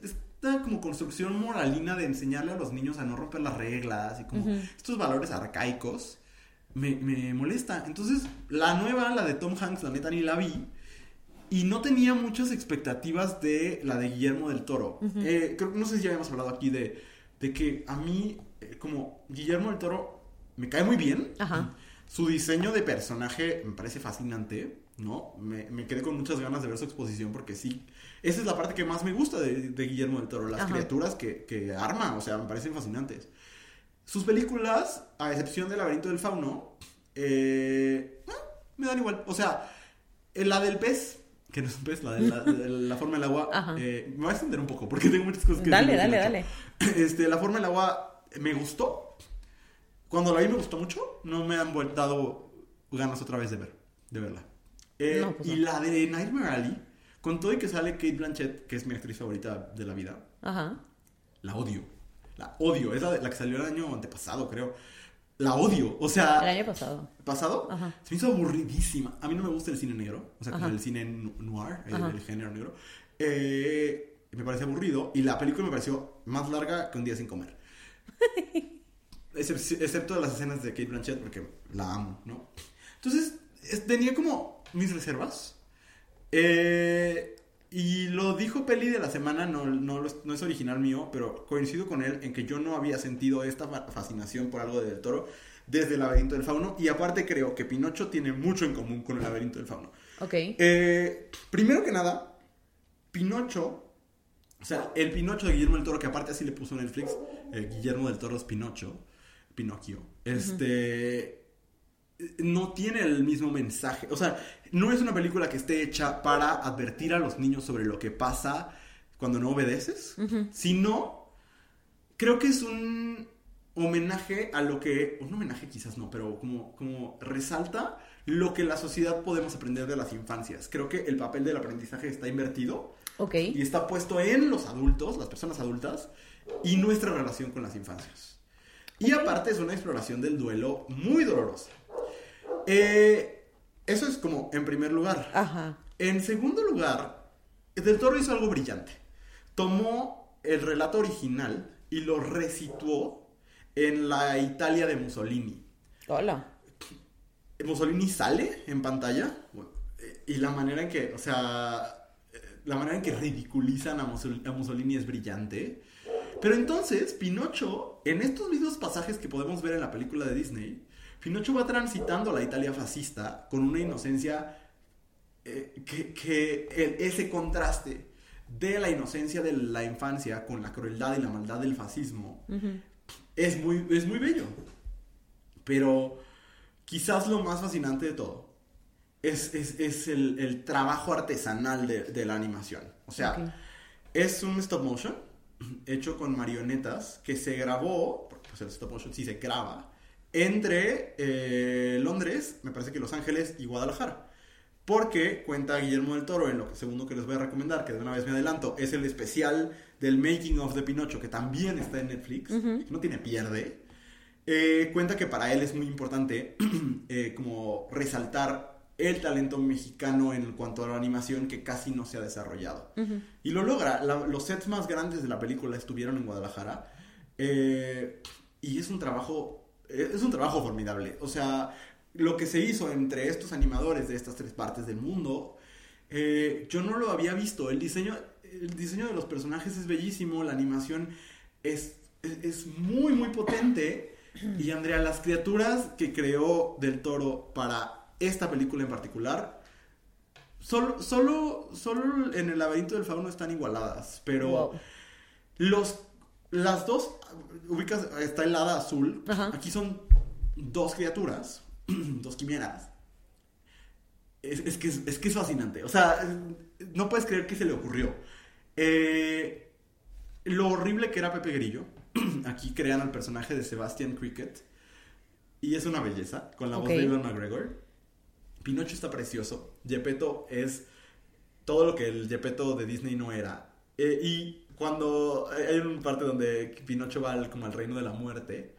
es- esta como construcción moralina de enseñarle a los niños a no romper las reglas y como estos valores arcaicos. Me, me molesta. Entonces, la nueva, la de Tom Hanks, la neta ni la vi. Y no tenía muchas expectativas de la de Guillermo del Toro. Eh, creo que no sé si ya habíamos hablado aquí de, de que a mí, eh, como Guillermo del Toro, me cae muy bien. Ajá. Su diseño de personaje me parece fascinante, ¿no? Me, me quedé con muchas ganas de ver su exposición porque sí, esa es la parte que más me gusta de, de Guillermo del Toro, las Ajá. criaturas que, que arma, o sea, me parecen fascinantes. Sus películas, a excepción del laberinto del fauno, eh, eh, me dan igual. O sea, eh, la del pez, que no es un pez, la de la, de la forma del agua, eh, me va a extender un poco porque tengo muchas cosas que Dale, dale, dale. Este, la forma del agua me gustó. Cuando la vi me gustó mucho. No me han dado ganas otra vez de ver, de verla. Eh, No, pues y no. la de Nightmare Alley, con todo y que sale Kate Blanchett, que es mi actriz favorita de la vida, Ajá. la odio. La odio. Es la, de- la que salió el año antepasado, creo. La odio. O sea, El año pasado. pasado, Ajá. se me hizo aburridísima. A mí no me gusta el cine negro, o sea, como el cine noir, el, género negro. Eh, me parece aburrido y la película me pareció más larga que un día sin comer. Excep- excepto las escenas de Kate Blanchett porque la amo, ¿no? Entonces, es- tenía como mis reservas. Eh, y lo dijo Peli de la semana, no, no, no es original mío, pero coincido con él en que yo no había sentido esta fa- fascinación por algo de Del Toro desde el laberinto del fauno. Y aparte creo que Pinocho tiene mucho en común con el laberinto del fauno. Ok. Eh, primero que nada, Pinocho, o sea, el Pinocho de Guillermo del Toro, que aparte así le puso Netflix, eh, Guillermo del Toro es Pinocho, Pinocchio, este, no tiene el mismo mensaje, o sea, no es una película que esté hecha para advertir a los niños sobre lo que pasa cuando no obedeces, sino creo que es un homenaje a lo que, un homenaje quizás no, pero como, como resalta lo que la sociedad podemos aprender de las infancias. Creo que el papel del aprendizaje está invertido Ok. y está puesto en los adultos, las personas adultas, y nuestra relación con las infancias. Y aparte es una exploración del duelo muy dolorosa. Eh, eso es como en primer lugar. Ajá. En segundo lugar, Del Toro hizo algo brillante. Tomó el relato original y lo resituó en la Italia de Mussolini. Hola. Mussolini sale en pantalla eh, y la manera en que, o sea, eh, la manera en que ridiculizan a, Mussol- a Mussolini es brillante. Pero entonces, Pinocho, en estos mismos pasajes que podemos ver en la película de Disney, Pinocho va transitando la Italia fascista con una inocencia eh, que, que el- ese contraste de la inocencia de la infancia con la crueldad y la maldad del fascismo es muy, es muy bello. Pero quizás lo más fascinante de todo es, es- es el, el trabajo artesanal de, de la animación. O sea, es un stop motion hecho con marionetas que se grabó, porque pues el stop motion sí se graba, entre eh, Londres, me parece que Los Ángeles y Guadalajara. Porque cuenta Guillermo del Toro en lo que segundo que les voy a recomendar, que de una vez me adelanto, es el especial del Making of de Pinocho, que también está en Netflix, no tiene pierde. Eh, cuenta que para él es muy importante eh, como resaltar el talento mexicano en cuanto a la animación que casi no se ha desarrollado. Y lo logra. La- los sets más grandes de la película estuvieron en Guadalajara. eh, y es un trabajo. Eh, Es un trabajo formidable. O sea, lo que se hizo entre estos animadores de estas tres partes del mundo. eh, yo no lo había visto. El diseño, el diseño de los personajes es bellísimo. La animación es, es, es muy, muy potente. Y Andrea, las criaturas que creó Del Toro para esta película en particular Solo, solo, solo en el laberinto del fauno están igualadas, pero Wow. los, las dos, ubicas, está el hada azul, Ajá. aquí son dos criaturas, dos quimeras. Es, es que es, es que es fascinante, o sea, no puedes creer que se le ocurrió. Eh, lo horrible que era Pepe Grillo, aquí crean al personaje de Sebastian Cricket, y es una belleza, con la voz de Ewan McGregor. Pinocho está precioso. Gepetto es todo lo que el Gepetto de Disney no era. Eh, y cuando hay una parte donde Pinocho va al- como al reino de la muerte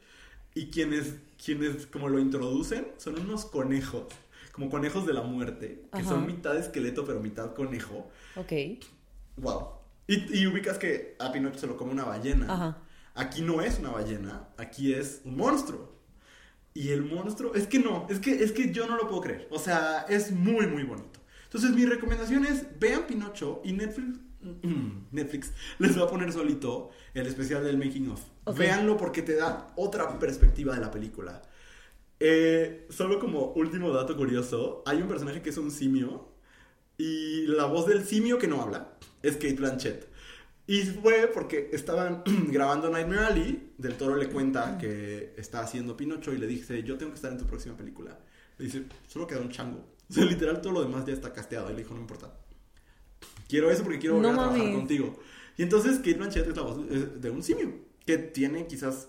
y quienes, quienes como lo introducen son unos conejos, como conejos de la muerte, que Ajá. son mitad esqueleto pero mitad conejo. Ok. Wow. Y, y ubicas que a Pinocho se lo come una ballena. Ajá. Aquí no es una ballena, aquí es un monstruo. Y el monstruo, es que no, es que, es que yo no lo puedo creer. O sea, es muy, muy bonito. Entonces, mi recomendación es, vean Pinocho y Netflix, Netflix les va a poner solito el especial del Making of. Ok. Véanlo porque te da otra perspectiva de la película. Eh, solo como último dato curioso, hay un personaje que es un simio y la voz del simio que no habla es Kate Blanchett. Y fue porque estaban grabando Nightmare Alley, Del Toro le cuenta que está haciendo Pinocho y le dice, yo tengo que estar en tu próxima película. Le dice, solo queda un chango. O sea, literal todo lo demás ya está casteado. Y le dijo, no importa. Quiero eso porque quiero volver No a trabajar mames. contigo. Y entonces Kate Blanchett es la voz de un simio que tiene quizás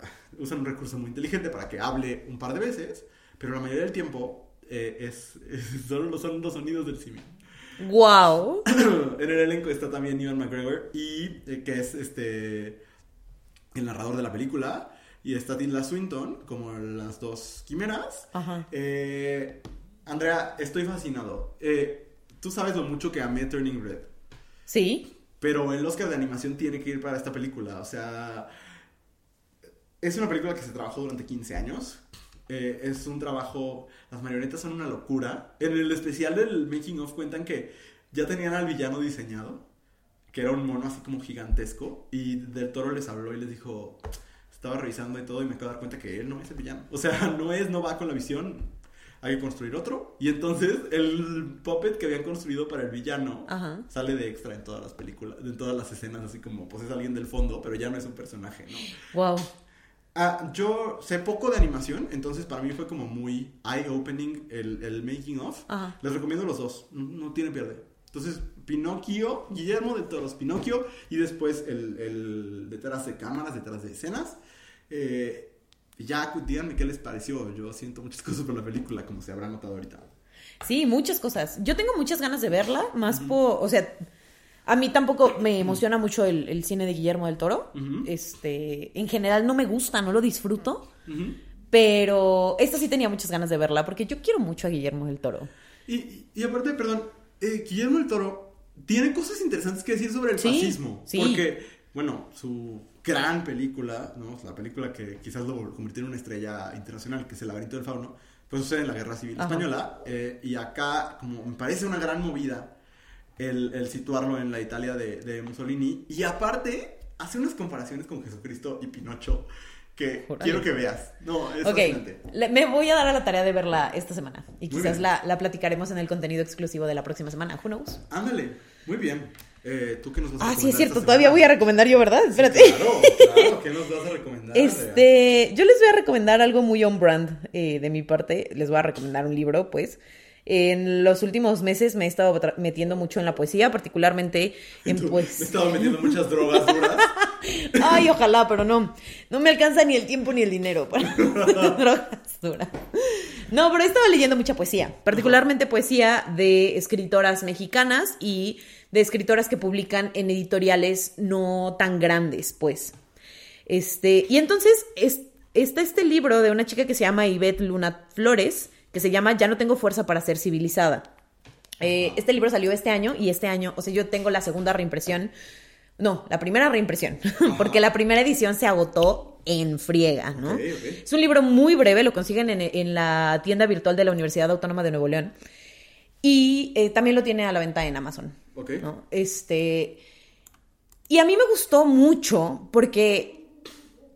ah, usan un recurso muy inteligente para que hable un par de veces, pero la mayoría del tiempo eh, es, es- solo son los sonidos del simio. Wow. en el elenco está también Ivan McGregor y eh, que es este el narrador de la película y está Tilda Swinton como las dos quimeras. Ajá. Eh, Andrea, estoy fascinado. Eh, Tú sabes lo mucho que amé Turning Red. Sí. Pero el Oscar de animación tiene que ir para esta película. O sea, es una película que se trabajó durante 15 años. Eh, es un trabajo. Las marionetas son una locura. En el especial del Making of cuentan que ya tenían al villano diseñado, que era un mono así como gigantesco. Y Del Toro les habló y les dijo. Estaba revisando y todo y me acabo de dar cuenta que él no es el villano. O sea, no es, no va con la visión. Hay que construir otro. Y entonces el puppet que habían construido para el villano Ajá. sale de extra en todas las películas, en todas las escenas, así como pues es alguien del fondo, pero ya no es un personaje, ¿no? Wow. Ah, yo sé poco de animación, entonces para mí fue como muy eye-opening el, el making of. Ajá. Les recomiendo los dos, no, no tiene pierde. Entonces, Pinocchio, Guillermo de Toros, Pinocchio, y después el, el detrás de cámaras, detrás de escenas. Eh, ya, díganme qué les pareció. Yo siento muchas cosas por la película, como se habrá notado ahorita. Sí, muchas cosas. Yo tengo muchas ganas de verla, más por, o sea, a mí tampoco me emociona mucho el, el cine de Guillermo del Toro. Este, en general no me gusta, no lo disfruto, pero esta sí tenía muchas ganas de verla porque yo quiero mucho a Guillermo del Toro. Y, y- y aparte, perdón, eh, Guillermo del Toro tiene cosas interesantes que decir sobre el Sí, fascismo. sí. Porque, bueno, su gran película, ¿no? La película que quizás lo convirtió en una estrella internacional, que es El laberinto del fauno, pues sucede en la Guerra Civil Ajá. Española. eh, y acá, como me parece una gran movida el, el situarlo en la Italia de, de Mussolini. Y aparte, hace unas comparaciones con Jesucristo y Pinocho que quiero que veas. No, es Ok, fascinante. le- me voy a dar a la tarea de verla esta semana y quizás la, la platicaremos en el contenido exclusivo de la próxima semana. Who knows? Ándale, muy bien. Eh, ¿Tú qué nos vas a Ah, sí, es cierto, todavía voy a recomendar yo, ¿verdad? Espérate. Claro, claro, ¿qué nos vas a recomendar? Este, yo les voy a recomendar algo muy on brand eh, de mi parte. Les voy a recomendar un libro, pues. En los últimos meses me he estado metiendo mucho en la poesía, particularmente en pues. Me he estado metiendo muchas drogas duras. Ay, ojalá, pero no. No me alcanza ni el tiempo ni el dinero para drogas duras. No, pero he estado leyendo mucha poesía, particularmente poesía de escritoras mexicanas y de escritoras que publican en editoriales no tan grandes, pues. Este, y entonces es- está este libro de una chica que se llama Ivette Luna Flores, que se llama Ya no tengo fuerza para ser civilizada. Eh, este libro salió este año y este año, o sea, yo tengo la segunda reimpresión. No, la primera reimpresión, porque la primera edición se agotó en friega, ¿no? Es un libro muy breve, lo consiguen en, en la tienda virtual de la Universidad Autónoma de Nuevo León. Y eh, también lo tiene a la venta en Amazon. Ok. ¿no? Este. Y a mí me gustó mucho porque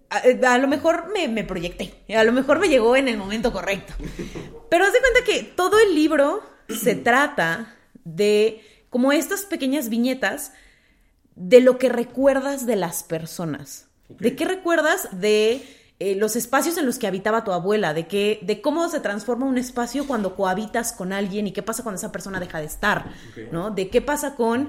a, a lo mejor me, me proyecté, a lo mejor me llegó en el momento correcto. Pero haz de cuenta que todo el libro se trata de como estas pequeñas viñetas de lo que recuerdas de las personas. ¿De qué recuerdas de eh, los espacios en los que habitaba tu abuela? De, qué, de cómo se transforma un espacio cuando cohabitas con alguien y qué pasa cuando esa persona deja de estar. ¿no? De qué pasa con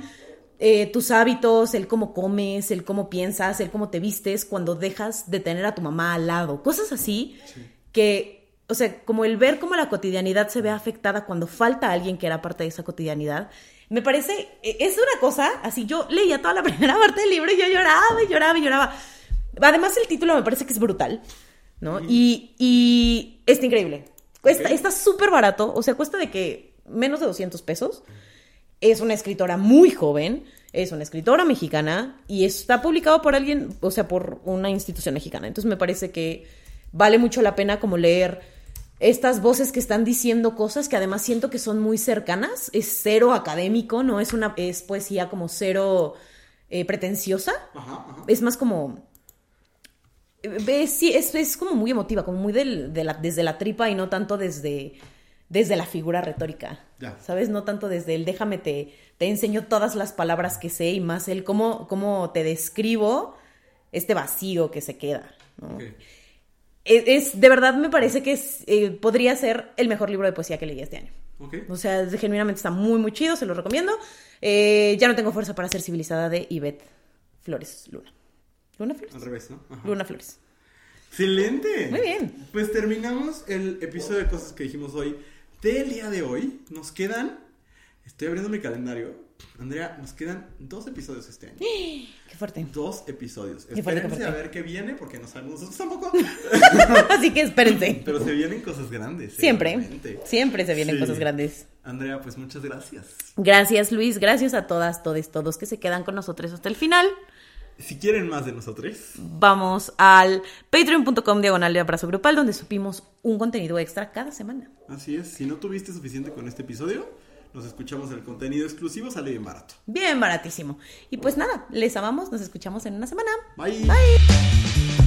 eh, tus hábitos, el cómo comes, el cómo piensas, el cómo te vistes cuando dejas de tener a tu mamá al lado. Cosas así que, o sea, como el ver cómo la cotidianidad se ve afectada cuando falta alguien que era parte de esa cotidianidad, me parece, eh, es una cosa, así yo leía toda la primera parte del libro y yo lloraba y lloraba y lloraba. Además el título me parece que es brutal, ¿no? Y, y está increíble. Cuesta. Está súper barato, o sea, cuesta de que menos de 200 pesos. Es una escritora muy joven, es una escritora mexicana y está publicado por alguien, o sea, por una institución mexicana. Entonces me parece que vale mucho la pena como leer estas voces que están diciendo cosas que además siento que son muy cercanas. Es cero académico, no es una es poesía como cero eh, pretenciosa. Ajá, ajá. Es más como eh, sí, es, es como muy emotiva, como muy del- de la, desde la tripa y no tanto desde, desde la figura retórica. Ya. ¿Sabes? No tanto desde el déjame te, te enseño todas las palabras que sé y más el cómo, cómo te describo este vacío que se queda. ¿no? Ok. Es, es- de verdad me parece que es, eh, podría ser el mejor libro de poesía que leí este año. O sea, es- genuinamente está muy, muy chido, se lo recomiendo. Eh, ya no tengo fuerza para ser civilizada de Ivette Flores Luna. ¿Luna Flores? Al revés, ¿no? Ajá. Luna Flores. Excelente. Muy bien. Pues terminamos el episodio de cosas que dijimos hoy del día de hoy. Nos quedan, estoy abriendo mi calendario. Andrea, nos quedan dos episodios este año. Qué fuerte. Dos episodios. Qué fuerte, qué Espérense a ver qué viene, porque no sabemos nosotros tampoco. Así que espérense. Pero se vienen cosas grandes. Siempre, seguramente. siempre se vienen Sí. cosas grandes. Andrea, pues muchas gracias. Gracias Luis, gracias a todas, todos, todos que se quedan con nosotros hasta el final. Si quieren más de nosotros, Vamos al patreon.com diagonal de abrazo grupal donde supimos un contenido extra cada semana. así es. Si no tuviste suficiente con este episodio, nos escuchamos el contenido exclusivo, sale bien barato. Bien baratísimo. Y pues nada, les amamos, nos escuchamos en una semana. Bye. Esta